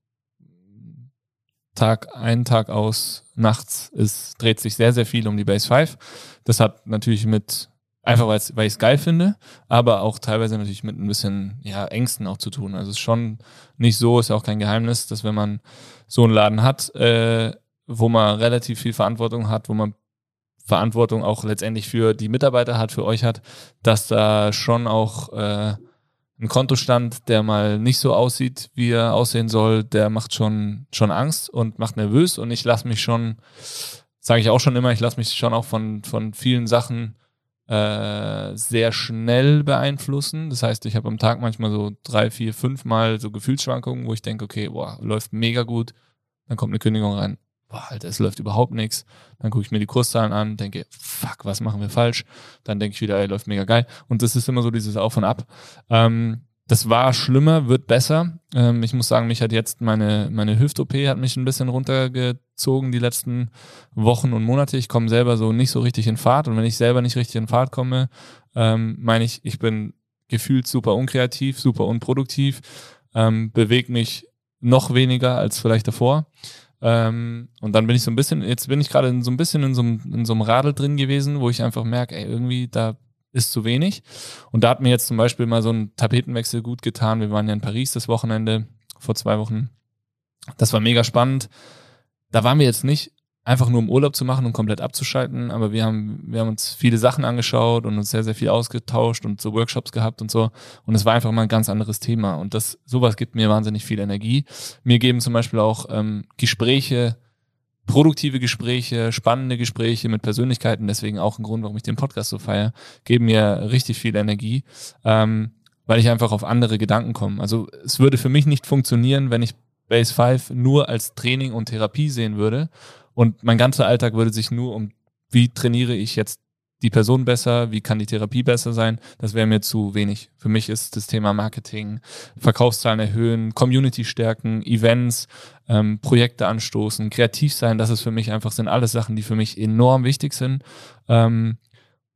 Tag ein, Tag aus, nachts, es dreht sich sehr, sehr viel um die Base 5. Das hat natürlich mit Einfach weil ich es geil finde, aber auch teilweise natürlich mit ein bisschen ja, Ängsten auch zu tun. Also es ist schon nicht so, ist ja auch kein Geheimnis, dass wenn man so einen Laden hat, äh, wo man relativ viel Verantwortung hat, wo man Verantwortung auch letztendlich für die Mitarbeiter hat, für euch hat, dass da schon auch äh, ein Kontostand, der mal nicht so aussieht, wie er aussehen soll, der macht schon, schon Angst und macht nervös und ich lasse mich schon, sage ich auch schon immer, ich lasse mich schon auch von, von vielen Sachen äh, sehr schnell beeinflussen. Das heißt, ich habe am Tag manchmal so drei, vier, fünf Mal so Gefühlsschwankungen, wo ich denke, okay, boah, läuft mega gut, dann kommt eine Kündigung rein. Boah, Alter, es läuft überhaupt nichts. Dann gucke ich mir die Kurszahlen an, denke, fuck, was machen wir falsch? Dann denke ich wieder, ey, läuft mega geil. Und das ist immer so dieses Auf und Ab. Ähm, das war schlimmer, wird besser. Ähm, ich muss sagen, mich hat jetzt meine, meine Hüft-OP hat mich ein bisschen runtergezogen die letzten Wochen und Monate. Ich komme selber so nicht so richtig in Fahrt. Und wenn ich selber nicht richtig in Fahrt komme, ähm, meine ich, ich bin gefühlt super unkreativ, super unproduktiv, ähm, bewege mich noch weniger als vielleicht davor. Ähm, und dann bin ich so ein bisschen, jetzt bin ich gerade so ein bisschen in so, einem, in so einem Radl drin gewesen, wo ich einfach merke, ey, irgendwie da ist zu wenig. Und da hat mir jetzt zum Beispiel mal so ein Tapetenwechsel gut getan. Wir waren ja in Paris das Wochenende vor zwei Wochen. Das war mega spannend. Da waren wir jetzt nicht einfach nur um Urlaub zu machen und komplett abzuschalten, aber wir haben, wir haben uns viele Sachen angeschaut und uns sehr, sehr viel ausgetauscht und so Workshops gehabt und so. Und es war einfach mal ein ganz anderes Thema. Und das, sowas gibt mir wahnsinnig viel Energie. Mir geben zum Beispiel auch ähm, Gespräche, produktive Gespräche, spannende Gespräche mit Persönlichkeiten, deswegen auch ein Grund, warum ich den Podcast so feiere, geben mir richtig viel Energie, ähm, weil ich einfach auf andere Gedanken komme. Also es würde für mich nicht funktionieren, wenn ich Base 5 nur als Training und Therapie sehen würde und mein ganzer Alltag würde sich nur um, wie trainiere ich jetzt die Person besser, wie kann die Therapie besser sein, das wäre mir zu wenig. Für mich ist das Thema Marketing, Verkaufszahlen erhöhen, Community stärken, Events, ähm, Projekte anstoßen, kreativ sein, das ist für mich einfach, sind alles Sachen, die für mich enorm wichtig sind. Ähm,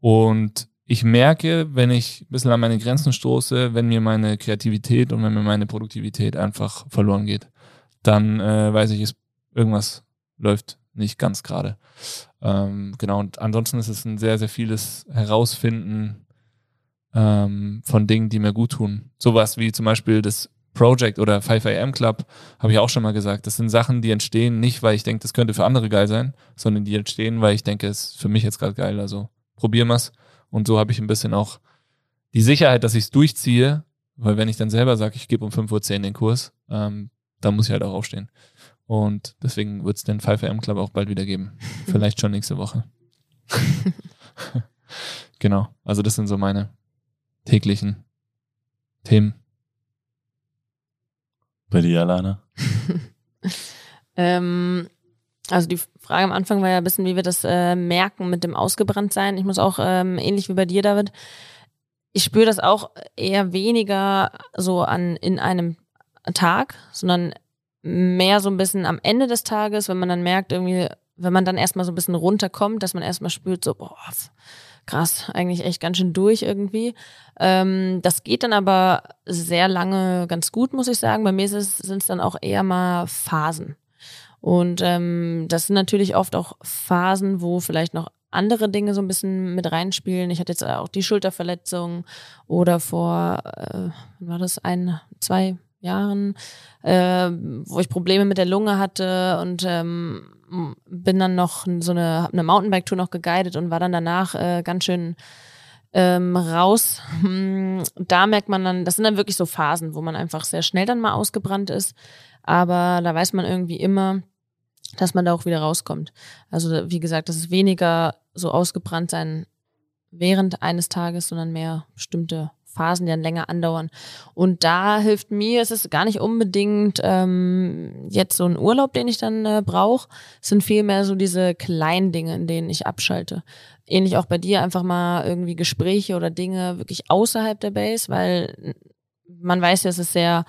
und ich merke, wenn ich ein bisschen an meine Grenzen stoße, wenn mir meine Kreativität und wenn mir meine Produktivität einfach verloren geht, dann äh, weiß ich, ist irgendwas läuft nicht ganz gerade. Ähm, genau, und ansonsten ist es ein sehr, sehr vieles Herausfinden ähm, von Dingen, die mir gut tun. Sowas wie zum Beispiel das Project oder 5am Club, habe ich auch schon mal gesagt. Das sind Sachen, die entstehen nicht, weil ich denke, das könnte für andere geil sein, sondern die entstehen, weil ich denke, es ist für mich jetzt gerade geil. Also probieren wir's. Und so habe ich ein bisschen auch die Sicherheit, dass ich es durchziehe, weil wenn ich dann selber sage, ich gebe um 5.10 Uhr den Kurs, ähm, dann muss ich halt auch aufstehen. Und deswegen wird es den 5am Club auch bald wieder geben. Vielleicht schon nächste Woche. genau. Also das sind so meine täglichen Themen. Bei dir, Alana? ähm, also die Frage am Anfang war ja ein bisschen, wie wir das äh, merken mit dem Ausgebranntsein. Ich muss auch ähm, ähnlich wie bei dir, David. Ich spüre das auch eher weniger so an in einem Tag, sondern mehr so ein bisschen am Ende des Tages, wenn man dann merkt, irgendwie, wenn man dann erstmal so ein bisschen runterkommt, dass man erstmal spürt, so, boah, krass, eigentlich echt ganz schön durch irgendwie. Ähm, das geht dann aber sehr lange ganz gut, muss ich sagen. Bei mir sind es dann auch eher mal Phasen. Und ähm, das sind natürlich oft auch Phasen, wo vielleicht noch andere Dinge so ein bisschen mit reinspielen. Ich hatte jetzt auch die Schulterverletzung oder vor, äh, war das ein, zwei Jahren, äh, wo ich Probleme mit der Lunge hatte und ähm, bin dann noch so eine, eine Mountainbike-Tour noch geguidet und war dann danach äh, ganz schön ähm, raus. Da merkt man dann, das sind dann wirklich so Phasen, wo man einfach sehr schnell dann mal ausgebrannt ist. Aber da weiß man irgendwie immer, dass man da auch wieder rauskommt. Also wie gesagt, das ist weniger so ausgebrannt sein während eines Tages, sondern mehr bestimmte Phasen, die dann länger andauern. Und da hilft mir, es ist gar nicht unbedingt ähm, jetzt so ein Urlaub, den ich dann äh, brauche, sind vielmehr so diese kleinen Dinge, in denen ich abschalte. Ähnlich auch bei dir, einfach mal irgendwie Gespräche oder Dinge wirklich außerhalb der Base, weil man weiß ja, es ist sehr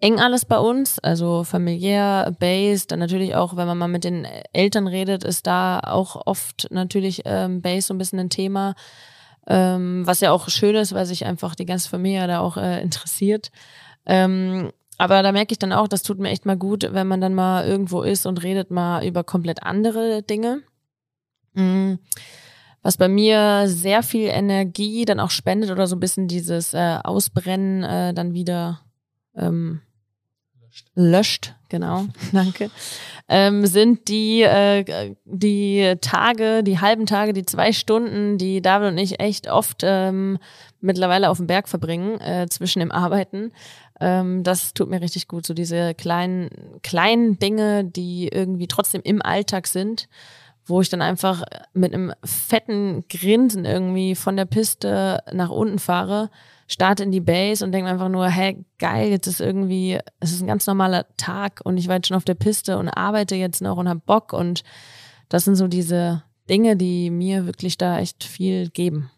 eng alles bei uns, also familiär, Base, dann natürlich auch, wenn man mal mit den Eltern redet, ist da auch oft natürlich ähm, Base so ein bisschen ein Thema. Ähm, was ja auch schön ist, weil sich einfach die ganze Familie da auch äh, interessiert. Ähm, aber da merke ich dann auch, das tut mir echt mal gut, wenn man dann mal irgendwo ist und redet mal über komplett andere Dinge. Mhm. was bei mir sehr viel Energie dann auch spendet oder so ein bisschen dieses äh, Ausbrennen äh, dann wieder ähm, löscht, genau, danke, ähm, sind die, äh, die Tage, die halben Tage, die zwei Stunden, die David und ich echt oft ähm, mittlerweile auf dem Berg verbringen, äh, zwischen dem Arbeiten. Ähm, das tut mir richtig gut, so diese kleinen, kleinen Dinge, die irgendwie trotzdem im Alltag sind, wo ich dann einfach mit einem fetten Grinsen irgendwie von der Piste nach unten fahre starte in die Base und denke einfach nur, hey, geil, jetzt ist irgendwie, es ist ein ganz normaler Tag und ich war jetzt schon auf der Piste und arbeite jetzt noch und hab Bock und das sind so diese Dinge, die mir wirklich da echt viel geben.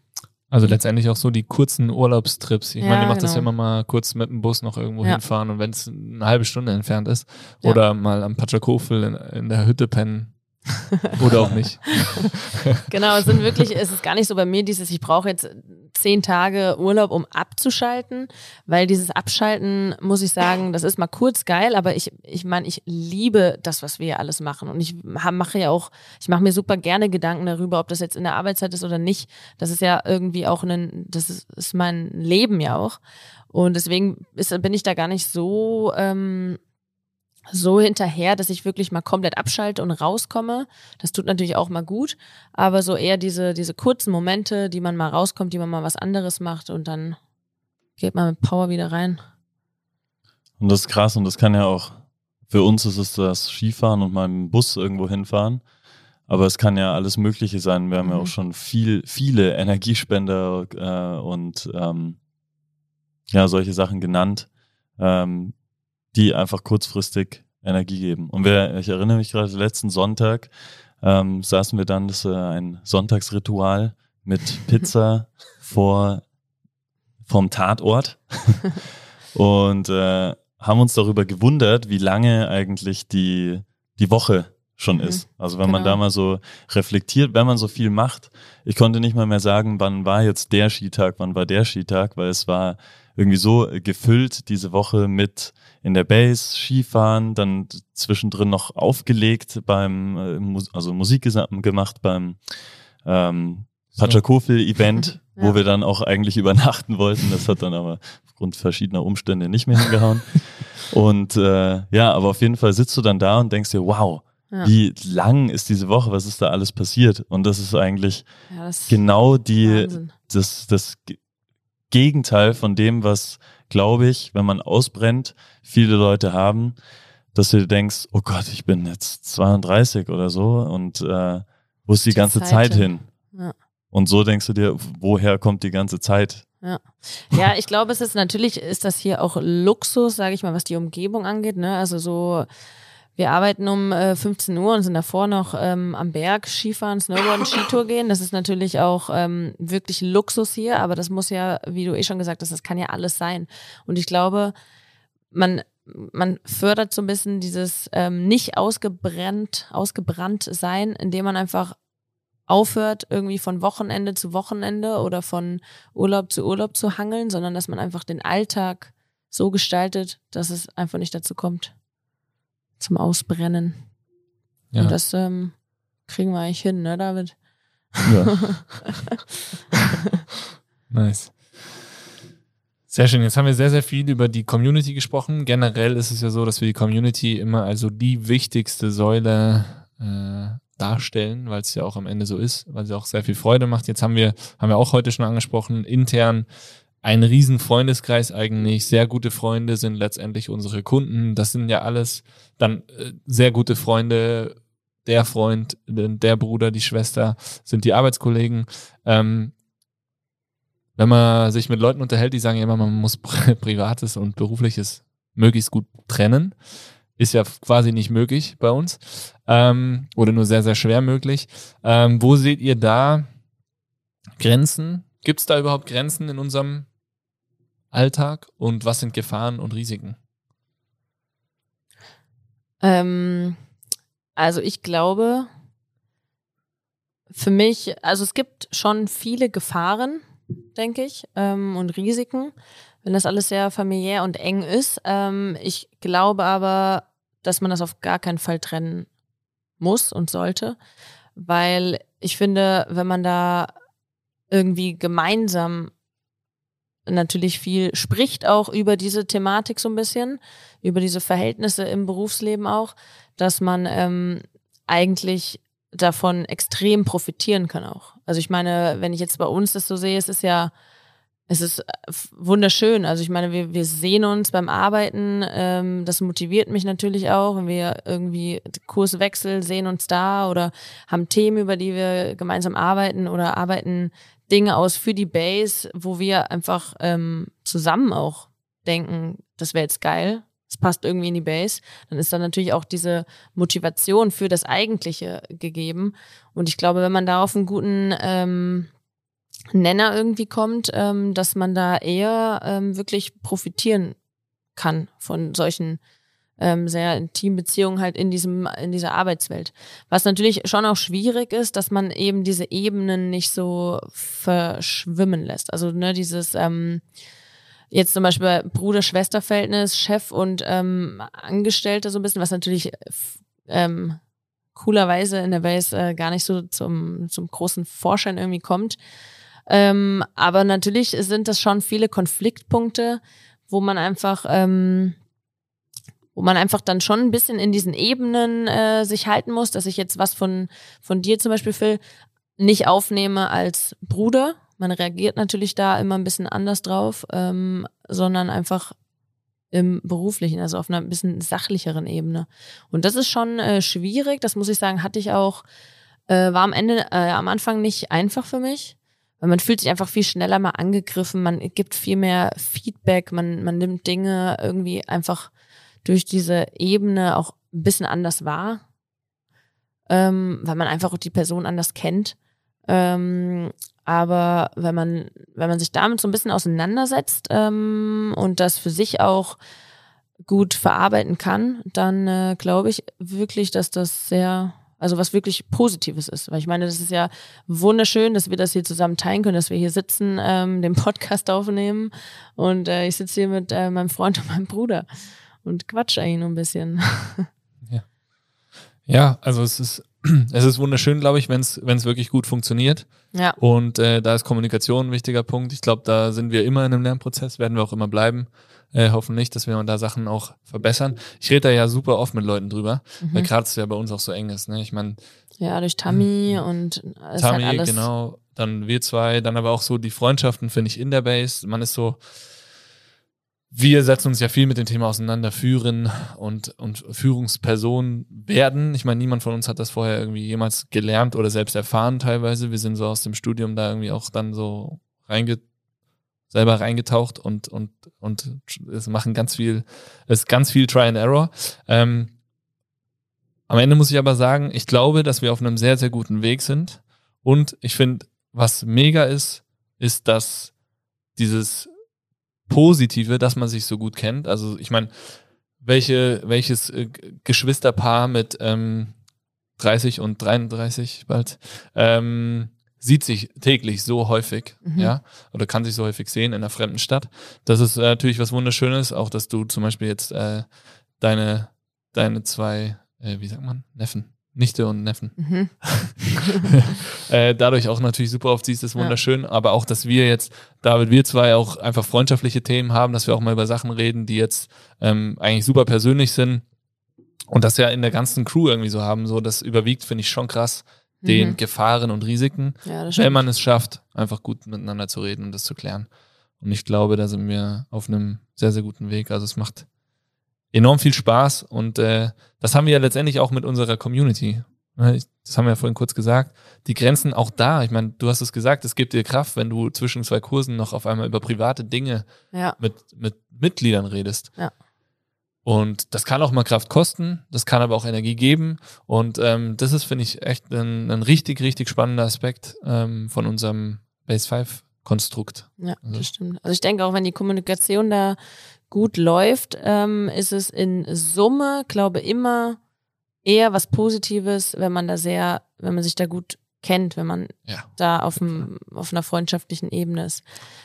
Also letztendlich auch so die kurzen Urlaubstrips. Ich ja, meine, ihr macht genau. das ja immer mal kurz mit dem Bus noch irgendwo ja. hinfahren und wenn es eine halbe Stunde entfernt ist oder ja. mal am Patschakofel in, in der Hütte pennen, Oder auch nicht. genau, es sind wirklich, es ist gar nicht so bei mir dieses, ich brauche jetzt zehn Tage Urlaub, um abzuschalten, weil dieses Abschalten, muss ich sagen, das ist mal kurz geil, aber ich, ich meine, ich liebe das, was wir hier alles machen. Und ich mache ja auch, ich mache mir super gerne Gedanken darüber, ob das jetzt in der Arbeitszeit ist oder nicht. Das ist ja irgendwie auch ein, das ist, ist mein Leben ja auch. Und deswegen ist, bin ich da gar nicht so ähm, so hinterher, dass ich wirklich mal komplett abschalte und rauskomme. Das tut natürlich auch mal gut, aber so eher diese, diese kurzen Momente, die man mal rauskommt, die man mal was anderes macht und dann geht man mit Power wieder rein. Und das ist krass und das kann ja auch, für uns ist es das Skifahren und mal im Bus irgendwo hinfahren. Aber es kann ja alles Mögliche sein. Wir haben mhm. ja auch schon viel, viele Energiespender äh, und ähm, ja, solche Sachen genannt. Ähm, die einfach kurzfristig Energie geben. Und wer, ich erinnere mich gerade, letzten Sonntag ähm, saßen wir dann, das ist ein Sonntagsritual mit Pizza vor vom Tatort und äh, haben uns darüber gewundert, wie lange eigentlich die, die Woche schon mhm. ist. Also wenn genau. man da mal so reflektiert, wenn man so viel macht, ich konnte nicht mal mehr sagen, wann war jetzt der Skitag, wann war der Skitag, weil es war irgendwie so gefüllt diese Woche mit in der Base, Skifahren, dann zwischendrin noch aufgelegt beim, äh, also Musik gemacht beim ähm, Pachakofel-Event, ja. wo wir dann auch eigentlich übernachten wollten. Das hat dann aber aufgrund verschiedener Umstände nicht mehr hingehauen. und äh, ja, aber auf jeden Fall sitzt du dann da und denkst dir, wow, ja. wie lang ist diese Woche, was ist da alles passiert? Und das ist eigentlich ja, das genau die, das, das Gegenteil von dem, was, glaube ich, wenn man ausbrennt, viele Leute haben, dass du denkst, oh Gott, ich bin jetzt 32 oder so und äh, wo ist die, die ganze Zeit, Zeit hin? Ja. Und so denkst du dir, woher kommt die ganze Zeit? Ja. ja, ich glaube, es ist natürlich, ist das hier auch Luxus, sage ich mal, was die Umgebung angeht. Ne? Also so wir arbeiten um äh, 15 Uhr und sind davor noch ähm, am Berg Skifahren, Snowboarden, Skitour gehen. Das ist natürlich auch ähm, wirklich Luxus hier, aber das muss ja, wie du eh schon gesagt hast, das kann ja alles sein. Und ich glaube, man man fördert so ein bisschen dieses ähm, nicht ausgebrannt, ausgebrannt sein, indem man einfach aufhört, irgendwie von Wochenende zu Wochenende oder von Urlaub zu Urlaub zu hangeln, sondern dass man einfach den Alltag so gestaltet, dass es einfach nicht dazu kommt zum Ausbrennen. Ja. Und das ähm, kriegen wir eigentlich hin, ne, David? Ja. nice. Sehr schön. Jetzt haben wir sehr, sehr viel über die Community gesprochen. Generell ist es ja so, dass wir die Community immer also die wichtigste Säule äh, darstellen, weil es ja auch am Ende so ist, weil sie auch sehr viel Freude macht. Jetzt haben wir, haben wir auch heute schon angesprochen, intern ein riesen Freundeskreis eigentlich. Sehr gute Freunde sind letztendlich unsere Kunden. Das sind ja alles dann äh, sehr gute Freunde. Der Freund, der Bruder, die Schwester sind die Arbeitskollegen. Ähm, wenn man sich mit Leuten unterhält, die sagen immer, man muss Privates und Berufliches möglichst gut trennen. Ist ja quasi nicht möglich bei uns. Ähm, oder nur sehr, sehr schwer möglich. Ähm, wo seht ihr da Grenzen? Gibt es da überhaupt Grenzen in unserem Alltag und was sind Gefahren und Risiken? Ähm, also ich glaube, für mich, also es gibt schon viele Gefahren, denke ich, ähm, und Risiken, wenn das alles sehr familiär und eng ist. Ähm, ich glaube aber, dass man das auf gar keinen Fall trennen muss und sollte, weil ich finde, wenn man da irgendwie gemeinsam natürlich viel spricht auch über diese Thematik so ein bisschen, über diese Verhältnisse im Berufsleben auch, dass man ähm, eigentlich davon extrem profitieren kann auch. Also ich meine, wenn ich jetzt bei uns das so sehe, es ist ja, es ist äh, wunderschön. Also ich meine, wir, wir sehen uns beim Arbeiten, ähm, das motiviert mich natürlich auch, wenn wir irgendwie Kurswechsel sehen uns da oder haben Themen, über die wir gemeinsam arbeiten oder arbeiten Dinge aus für die Base, wo wir einfach ähm, zusammen auch denken, das wäre jetzt geil, es passt irgendwie in die Base, dann ist dann natürlich auch diese Motivation für das Eigentliche gegeben. Und ich glaube, wenn man da auf einen guten ähm, Nenner irgendwie kommt, ähm, dass man da eher ähm, wirklich profitieren kann von solchen ähm, sehr intimen Beziehungen halt in diesem in dieser Arbeitswelt. Was natürlich schon auch schwierig ist, dass man eben diese Ebenen nicht so verschwimmen lässt. Also ne, dieses ähm, jetzt zum Beispiel Bruder-Schwester-Verhältnis, Chef und ähm, Angestellte so ein bisschen, was natürlich ähm, coolerweise in der Base äh, gar nicht so zum, zum großen Vorschein irgendwie kommt. Ähm, aber natürlich sind das schon viele Konfliktpunkte, wo man einfach, ähm, wo man einfach dann schon ein bisschen in diesen Ebenen äh, sich halten muss, dass ich jetzt was von, von dir zum Beispiel, Phil, nicht aufnehme als Bruder, man reagiert natürlich da immer ein bisschen anders drauf, ähm, sondern einfach im beruflichen, also auf einer ein bisschen sachlicheren Ebene. Und das ist schon äh, schwierig, das muss ich sagen, hatte ich auch, äh, war am Ende, äh, am Anfang nicht einfach für mich, weil man fühlt sich einfach viel schneller mal angegriffen, man gibt viel mehr Feedback, man, man nimmt Dinge irgendwie einfach durch diese Ebene auch ein bisschen anders wahr, ähm, weil man einfach auch die Person anders kennt. Ähm, aber wenn man, wenn man sich damit so ein bisschen auseinandersetzt ähm, und das für sich auch gut verarbeiten kann, dann äh, glaube ich wirklich, dass das sehr, also was wirklich Positives ist. Weil ich meine, das ist ja wunderschön, dass wir das hier zusammen teilen können, dass wir hier sitzen, ähm, den Podcast aufnehmen und äh, ich sitze hier mit äh, meinem Freund und meinem Bruder und quatsche nur ein bisschen. Ja. ja, also es ist es ist wunderschön, glaube ich, wenn es wirklich gut funktioniert. Ja. Und äh, da ist Kommunikation ein wichtiger Punkt. Ich glaube, da sind wir immer in einem Lernprozess, werden wir auch immer bleiben. Äh, hoffen nicht, dass wir da Sachen auch verbessern. Ich rede da ja super oft mit Leuten drüber, mhm. weil gerade es ja bei uns auch so eng ist. Ne? Ich meine. Ja, durch Tammy mhm. und Tammy, halt genau. Dann wir zwei, dann aber auch so die Freundschaften, finde ich, in der Base. Man ist so, wir setzen uns ja viel mit dem Thema auseinander, führen und, und Führungsperson werden. Ich meine, niemand von uns hat das vorher irgendwie jemals gelernt oder selbst erfahren teilweise. Wir sind so aus dem Studium da irgendwie auch dann so reinge selber reingetaucht und, und, und es machen ganz viel, es ist ganz viel Try and Error. Ähm, am Ende muss ich aber sagen, ich glaube, dass wir auf einem sehr, sehr guten Weg sind. Und ich finde, was mega ist, ist, dass dieses Positive, dass man sich so gut kennt. Also ich meine, welche, welches äh, Geschwisterpaar mit ähm, 30 und 33 bald ähm, sieht sich täglich so häufig, mhm. ja, oder kann sich so häufig sehen in einer fremden Stadt. Das ist äh, natürlich was Wunderschönes, auch dass du zum Beispiel jetzt äh, deine, deine zwei, äh, wie sagt man, Neffen, Nichte und Neffen. Mhm. äh, dadurch auch natürlich super oft siehst, ist wunderschön. Ja. Aber auch, dass wir jetzt, David, wir zwei auch einfach freundschaftliche Themen haben, dass wir auch mal über Sachen reden, die jetzt ähm, eigentlich super persönlich sind. Und das ja in der ganzen Crew irgendwie so haben, so das überwiegt, finde ich schon krass, den mhm. Gefahren und Risiken, ja, wenn man es schafft, einfach gut miteinander zu reden und das zu klären. Und ich glaube, da sind wir auf einem sehr, sehr guten Weg. Also es macht enorm viel Spaß und äh, das haben wir ja letztendlich auch mit unserer Community. Ne, das haben wir ja vorhin kurz gesagt. Die Grenzen auch da. Ich meine, du hast es gesagt, es gibt dir Kraft, wenn du zwischen zwei Kursen noch auf einmal über private Dinge ja. mit, mit Mitgliedern redest. Ja. Und das kann auch mal Kraft kosten, das kann aber auch Energie geben. Und ähm, das ist, finde ich, echt ein, ein richtig, richtig spannender Aspekt ähm, von unserem Base 5 Konstrukt. Ja, also. das stimmt. Also ich denke auch, wenn die Kommunikation da gut läuft, ähm, ist es in Summe, glaube immer eher was Positives, wenn man da sehr, wenn man sich da gut kennt, wenn man ja, da auf, dem, auf einer freundschaftlichen Ebene ist.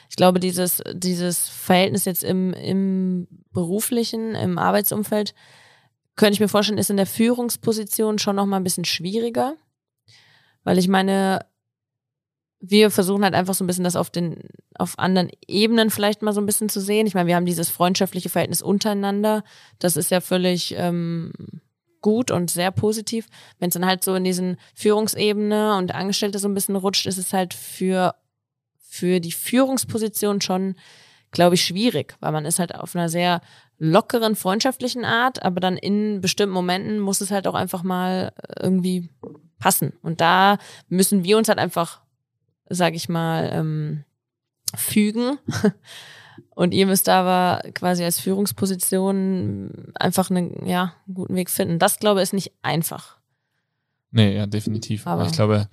Ich glaube, dieses, dieses Verhältnis jetzt im, im beruflichen, im Arbeitsumfeld, könnte ich mir vorstellen, ist in der Führungsposition schon noch mal ein bisschen schwieriger, Weil ich meine, wir versuchen halt einfach so ein bisschen das auf den, auf anderen Ebenen vielleicht mal so ein bisschen zu sehen. Ich meine, wir haben dieses freundschaftliche Verhältnis untereinander. Das ist ja völlig ähm, gut und sehr positiv. Wenn es dann halt so in diesen Führungsebene und Angestellte so ein bisschen rutscht, ist es halt für, für die Führungsposition schon, glaube ich, schwierig, weil man ist halt auf einer sehr lockeren, freundschaftlichen Art, aber dann in bestimmten Momenten muss es halt auch einfach mal irgendwie passen. Und da müssen wir uns halt einfach sag ich mal, ähm, fügen. Und ihr müsst aber quasi als Führungsposition einfach einen, ja, guten Weg finden. Das, glaube ich, ist nicht einfach. Nee, ja, definitiv. Aber, aber ich glaube,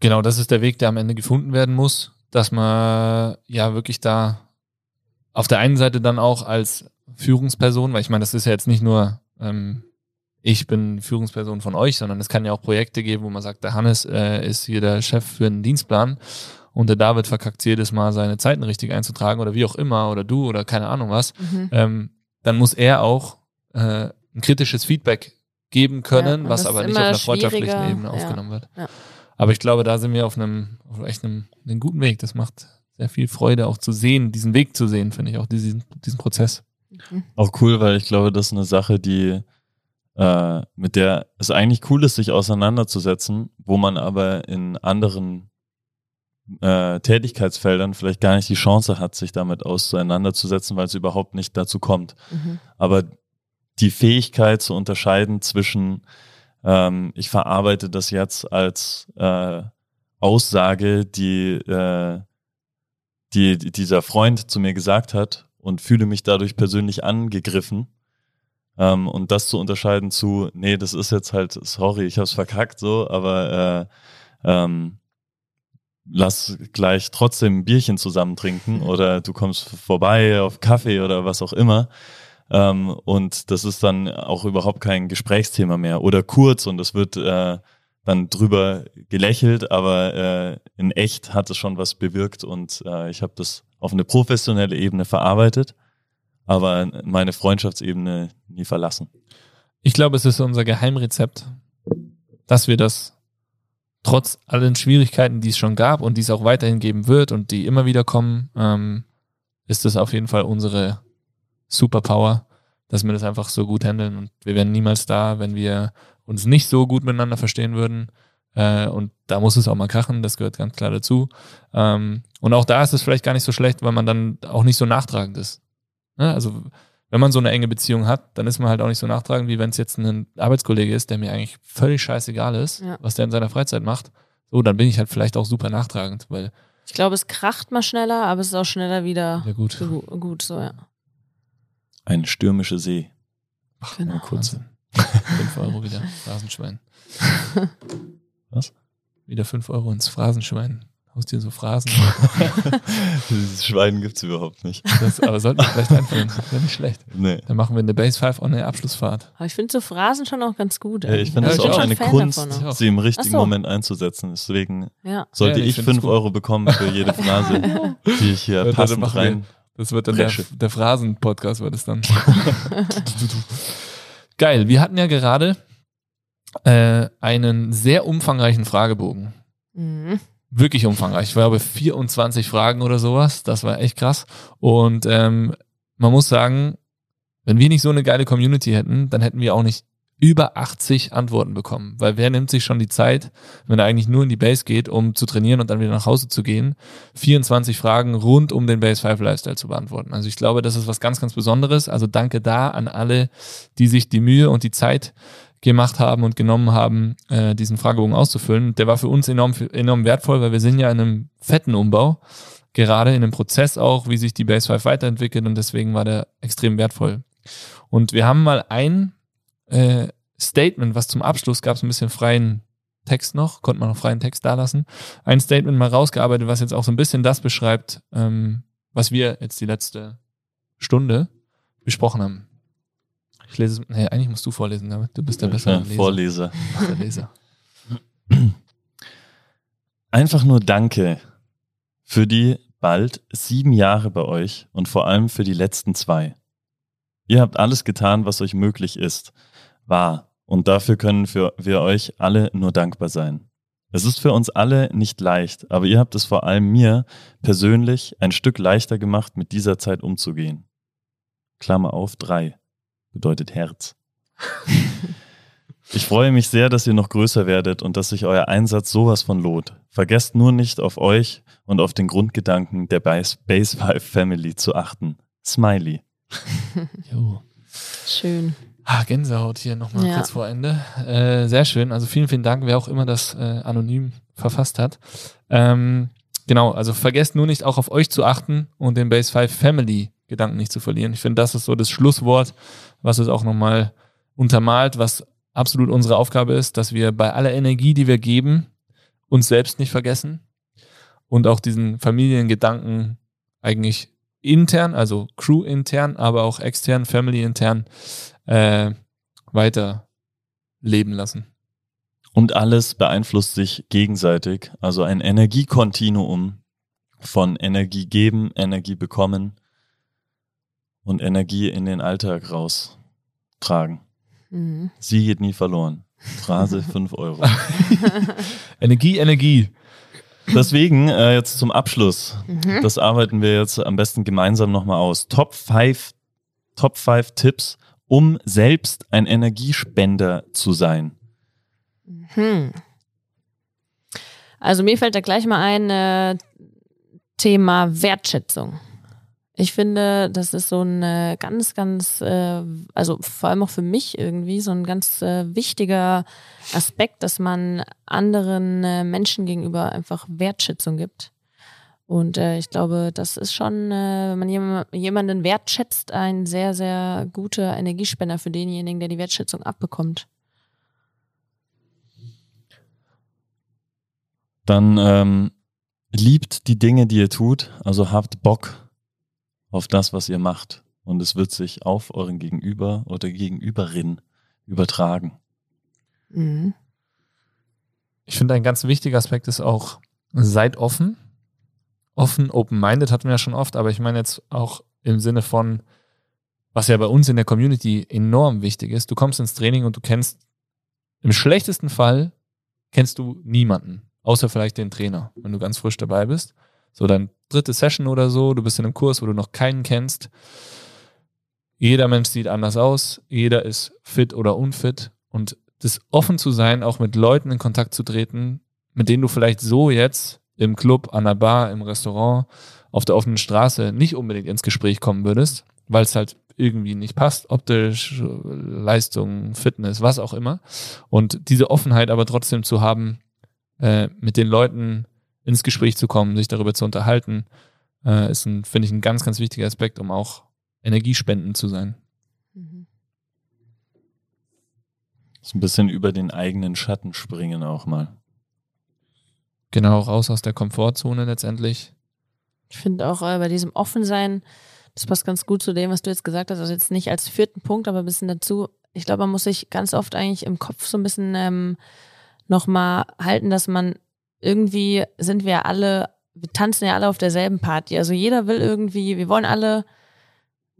genau das ist der Weg, der am Ende gefunden werden muss, dass man ja wirklich da auf der einen Seite dann auch als Führungsperson, weil ich meine, das ist ja jetzt nicht nur ähm, ich bin Führungsperson von euch, sondern es kann ja auch Projekte geben, wo man sagt, der Hannes äh, ist hier der Chef für einen Dienstplan und der David verkackt jedes Mal seine Zeiten richtig einzutragen oder wie auch immer oder du oder keine Ahnung was, mhm. ähm, dann muss er auch äh, ein kritisches Feedback geben können, ja, was aber nicht auf einer freundschaftlichen Ebene ja, aufgenommen wird. Ja. Aber ich glaube, da sind wir auf einem, auf echt einem, einem guten Weg. Das macht sehr viel Freude, auch zu sehen, diesen Weg zu sehen, finde ich, auch diesen, diesen Prozess. Mhm. Auch cool, weil ich glaube, das ist eine Sache, die äh, mit der es eigentlich cool ist, sich auseinanderzusetzen, wo man aber in anderen äh, Tätigkeitsfeldern vielleicht gar nicht die Chance hat, sich damit auseinanderzusetzen, weil es überhaupt nicht dazu kommt. Mhm. Aber die Fähigkeit zu unterscheiden zwischen, ähm, ich verarbeite das jetzt als äh, Aussage, die, äh, die dieser Freund zu mir gesagt hat und fühle mich dadurch persönlich angegriffen ähm, und das zu unterscheiden zu, nee, das ist jetzt halt, sorry, ich hab's verkackt so, aber äh, ähm, lass gleich trotzdem ein Bierchen zusammen trinken mhm. oder du kommst vorbei auf Kaffee oder was auch immer. Ähm, und das ist dann auch überhaupt kein Gesprächsthema mehr. Oder kurz und es wird äh, dann drüber gelächelt, aber äh, in echt hat es schon was bewirkt und äh, ich habe das auf eine professionelle Ebene verarbeitet aber meine Freundschaftsebene nie verlassen. Ich glaube, es ist unser Geheimrezept, dass wir das trotz allen Schwierigkeiten, die es schon gab und die es auch weiterhin geben wird und die immer wieder kommen, ähm, ist es auf jeden Fall unsere Superpower, dass wir das einfach so gut handeln und wir wären niemals da, wenn wir uns nicht so gut miteinander verstehen würden. Äh, und da muss es auch mal krachen, das gehört ganz klar dazu. Ähm, und auch da ist es vielleicht gar nicht so schlecht, weil man dann auch nicht so nachtragend ist. Ne? Also wenn man so eine enge Beziehung hat, dann ist man halt auch nicht so nachtragend, wie wenn es jetzt ein Arbeitskollege ist, der mir eigentlich völlig scheißegal ist, ja. was der in seiner Freizeit macht. So, dann bin ich halt vielleicht auch super nachtragend, weil. Ich glaube, es kracht mal schneller, aber es ist auch schneller wieder ja, gut. So, gut, so, ja. Eine stürmische See. Ach, genau. kurz. 5 Euro wieder. Phrasenschwein. Was? Wieder 5 Euro ins Phrasenschwein. Haustier so Phrasen. Dieses Schwein gibt es überhaupt nicht. Das, aber sollten wir vielleicht einführen. Das wäre nicht schlecht. Nee. Dann machen wir eine Base 5 on eine Abschlussfahrt. Aber ich finde so Phrasen schon auch ganz gut. Ja, ich finde es auch eine Kunst, sie im richtigen so. Moment einzusetzen. Deswegen ja. sollte ja, ich 5 Euro bekommen für jede Phrase, die ich hier passend rein. Das wird dann der, der Phrasen-Podcast, wird es dann. Geil. Wir hatten ja gerade äh, einen sehr umfangreichen Fragebogen. Mhm wirklich umfangreich. Ich glaube 24 Fragen oder sowas. Das war echt krass. Und ähm, man muss sagen, wenn wir nicht so eine geile Community hätten, dann hätten wir auch nicht über 80 Antworten bekommen. Weil wer nimmt sich schon die Zeit, wenn er eigentlich nur in die Base geht, um zu trainieren und dann wieder nach Hause zu gehen, 24 Fragen rund um den Base 5 Lifestyle zu beantworten. Also ich glaube, das ist was ganz, ganz Besonderes. Also danke da an alle, die sich die Mühe und die Zeit gemacht haben und genommen haben, äh, diesen Fragebogen auszufüllen. Der war für uns enorm, enorm wertvoll, weil wir sind ja in einem fetten Umbau, gerade in einem Prozess auch, wie sich die Base 5 weiterentwickelt und deswegen war der extrem wertvoll. Und wir haben mal ein äh, Statement, was zum Abschluss gab es ein bisschen freien Text noch, konnte man noch freien Text da lassen. Ein Statement mal rausgearbeitet, was jetzt auch so ein bisschen das beschreibt, ähm, was wir jetzt die letzte Stunde besprochen haben. Ich lese, nee, eigentlich musst du vorlesen, damit du bist der bessere ja, Vorleser. Der Leser. Einfach nur Danke für die bald sieben Jahre bei euch und vor allem für die letzten zwei. Ihr habt alles getan, was euch möglich ist, war Und dafür können wir, wir euch alle nur dankbar sein. Es ist für uns alle nicht leicht, aber ihr habt es vor allem mir persönlich ein Stück leichter gemacht, mit dieser Zeit umzugehen. Klammer auf, drei bedeutet Herz. Ich freue mich sehr, dass ihr noch größer werdet und dass sich euer Einsatz sowas von lohnt. Vergesst nur nicht auf euch und auf den Grundgedanken der Base 5 Family zu achten. Smiley. Jo. Schön. Ah, Gänsehaut hier nochmal Ja. kurz vor Ende. Äh, sehr schön. Also vielen, vielen Dank, wer auch immer das äh, anonym verfasst hat. Ähm, genau, also vergesst nur nicht auch auf euch zu achten und den Base 5 Family Gedanken nicht zu verlieren. Ich finde, das ist so das Schlusswort, was es auch nochmal untermalt, was absolut unsere Aufgabe ist, dass wir bei aller Energie, die wir geben, uns selbst nicht vergessen und auch diesen Familiengedanken eigentlich intern, also Crew intern, aber auch extern, Family intern äh, weiter leben lassen. Und alles beeinflusst sich gegenseitig. Also ein Energiekontinuum von Energie geben, Energie bekommen und Energie in den Alltag raustragen. Mhm. Sie geht nie verloren. Phrase 5 Euro. Energie, Energie. Deswegen äh, jetzt zum Abschluss. Mhm. Das arbeiten wir jetzt am besten gemeinsam nochmal aus. Top 5 Top 5 Tipps, um selbst ein Energiespender zu sein. Hm. Also mir fällt da gleich mal ein äh, Thema Wertschätzung. Ich finde, das ist so ein ganz, ganz, äh, also vor allem auch für mich irgendwie so ein ganz äh, wichtiger Aspekt, dass man anderen äh, Menschen gegenüber einfach Wertschätzung gibt. Und ich glaube, das ist schon, wenn man jem jemanden wertschätzt, ein sehr, sehr guter Energiespender für denjenigen, der die Wertschätzung abbekommt. Dann ähm, liebt die Dinge, die ihr tut, also habt Bock auf das, was ihr macht. Und es wird sich auf euren Gegenüber oder Gegenüberin übertragen. Mhm. Ich finde, ein ganz wichtiger Aspekt ist auch, seid offen. Offen, open-minded hatten wir ja schon oft, aber ich meine jetzt auch im Sinne von, was ja bei uns in der Community enorm wichtig ist. Du kommst ins Training und du kennst, im schlechtesten Fall, kennst du niemanden, außer vielleicht den Trainer, wenn du ganz frisch dabei bist. So dein dritte Session oder so, du bist in einem Kurs, wo du noch keinen kennst. Jeder Mensch sieht anders aus, jeder ist fit oder unfit und das offen zu sein, auch mit Leuten in Kontakt zu treten, mit denen du vielleicht so jetzt im Club, an der Bar, im Restaurant, auf der offenen Straße nicht unbedingt ins Gespräch kommen würdest, weil es halt irgendwie nicht passt, optisch, Leistung, Fitness, was auch immer. Und diese Offenheit aber trotzdem zu haben, äh, mit den Leuten ins Gespräch zu kommen, sich darüber zu unterhalten, äh, ist ein, finde ich, ein ganz, ganz wichtiger Aspekt, um auch energiespendend zu sein. Mhm. So ein bisschen über den eigenen Schatten springen auch mal. Genau, raus aus der Komfortzone letztendlich. Ich finde auch äh, bei diesem Offensein, das passt ganz gut zu dem, was du jetzt gesagt hast, also jetzt nicht als vierten Punkt, aber ein bisschen dazu. Ich glaube, man muss sich ganz oft eigentlich im Kopf so ein bisschen ähm, nochmal halten, dass man irgendwie sind wir alle, wir tanzen ja alle auf derselben Party. Also jeder will irgendwie, wir wollen alle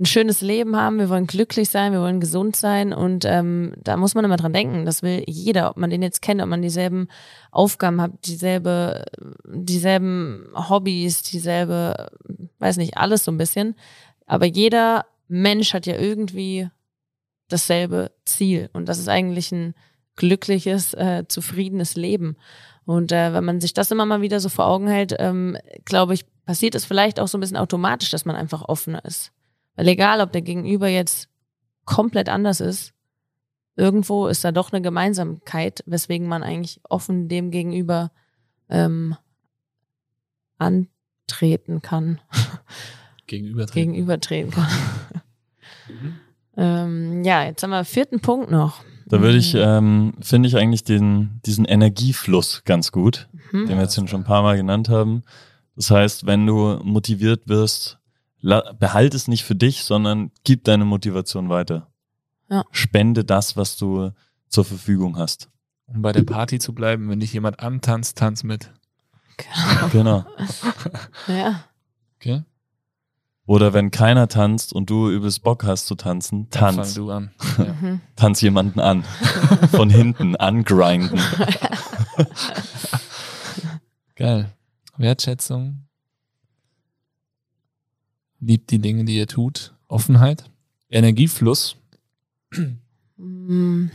ein schönes Leben haben, wir wollen glücklich sein, wir wollen gesund sein und ähm, da muss man immer dran denken, das will jeder, ob man den jetzt kennt, ob man dieselben Aufgaben hat, dieselbe, dieselben Hobbys, dieselbe, weiß nicht, alles so ein bisschen. Aber jeder Mensch hat ja irgendwie dasselbe Ziel und das ist eigentlich ein glückliches, äh, zufriedenes Leben. Und äh, wenn man sich das immer mal wieder so vor Augen hält, ähm, glaube ich, passiert es vielleicht auch so ein bisschen automatisch, dass man einfach offener ist. Weil egal, ob der Gegenüber jetzt komplett anders ist, irgendwo ist da doch eine Gemeinsamkeit, weswegen man eigentlich offen dem gegenüber ähm, antreten kann, Gegenübertreten. gegenübertreten kann. ähm, ja, jetzt haben wir vierten Punkt noch. Da würde ich, ähm, finde ich eigentlich den, diesen Energiefluss ganz gut, Mhm. den wir jetzt schon ein paar Mal genannt haben. Das heißt, wenn du motiviert wirst, la- behalt es nicht für dich, sondern gib deine Motivation weiter. Ja. Spende das, was du zur Verfügung hast. Um bei der Party zu bleiben, wenn dich jemand antanzt, tanz mit. Genau. Ja. Okay? Oder wenn keiner tanzt und du übelst Bock hast zu tanzen, Fang tanz. du an. Ja. Tanz jemanden an. Von hinten, angrinden. Geil. Wertschätzung. Liebt die Dinge, die ihr tut. Offenheit. Energiefluss. Mm,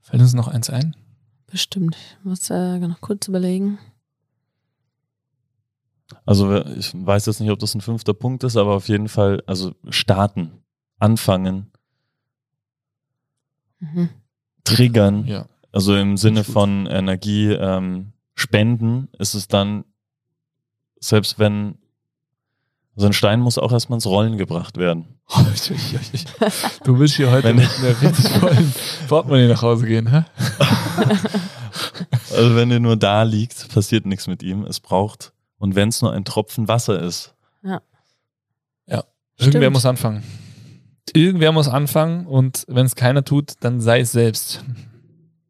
Fällt uns noch eins ein? bestimmt. Ich muss äh, noch kurz überlegen. Also ich weiß jetzt nicht, ob das ein fünfter Punkt ist, aber auf jeden Fall, also starten, anfangen, Mhm. triggern. Ja. Also im Sinne von Energie ähm, spenden ist es dann, selbst wenn, so ein Stein muss auch erstmal ins Rollen gebracht werden. Du willst hier heute Wenn- mit einer richtig vollen Portemonnaie nach Hause gehen, hä? Also wenn er nur da liegt, passiert nichts mit ihm. Es braucht, und wenn es nur ein Tropfen Wasser ist, Irgendwer Stimmt. muss anfangen. Irgendwer muss anfangen und wenn es keiner tut, dann sei es selbst.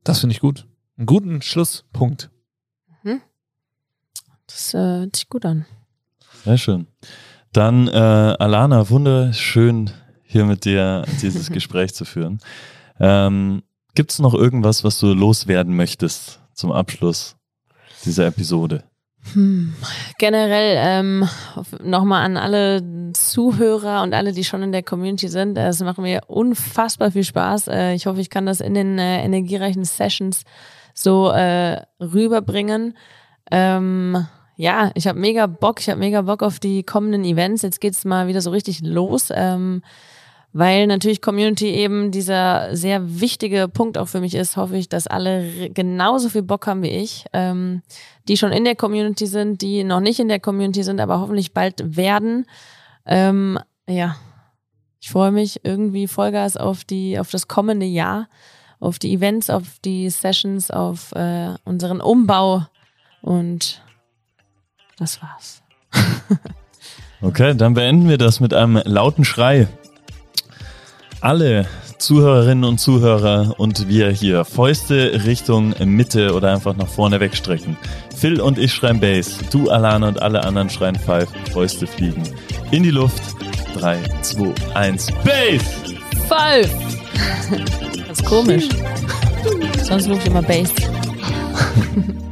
Das finde ich gut. Einen guten Schlusspunkt. Das äh, hört sich gut an. sehr schön. Dann, äh, Alana, wunderschön hier mit dir dieses Gespräch zu führen. Ähm, Gibt es noch irgendwas, was du loswerden möchtest zum Abschluss dieser Episode? Hm. Generell ähm, nochmal an alle Zuhörer und alle, die schon in der Community sind. Es macht mir unfassbar viel Spaß. Äh, ich hoffe, ich kann das in den äh, energiereichen Sessions so äh, rüberbringen. Ähm, ja, ich habe mega Bock. Ich habe mega Bock auf die kommenden Events. Jetzt geht's mal wieder so richtig los. Ähm, weil natürlich Community eben dieser sehr wichtige Punkt auch für mich ist, hoffe ich, dass alle genauso viel Bock haben wie ich, ähm, die schon in der Community sind, die noch nicht in der Community sind, aber hoffentlich bald werden. Ähm, ja, ich freue mich irgendwie Vollgas auf die, auf das kommende Jahr, auf die Events, auf die Sessions, auf äh, unseren Umbau und das war's. Okay, dann beenden wir das mit einem lauten Schrei. Alle Zuhörerinnen und Zuhörer und wir hier Fäuste Richtung Mitte oder einfach nach vorne wegstrecken. Phil und ich schreien Bass, du Alana und alle anderen schreien Five, Fäuste fliegen. In die Luft. 3, 2, 1, Bass! Voll! Das ist komisch. Sonst rufe ich immer Bass.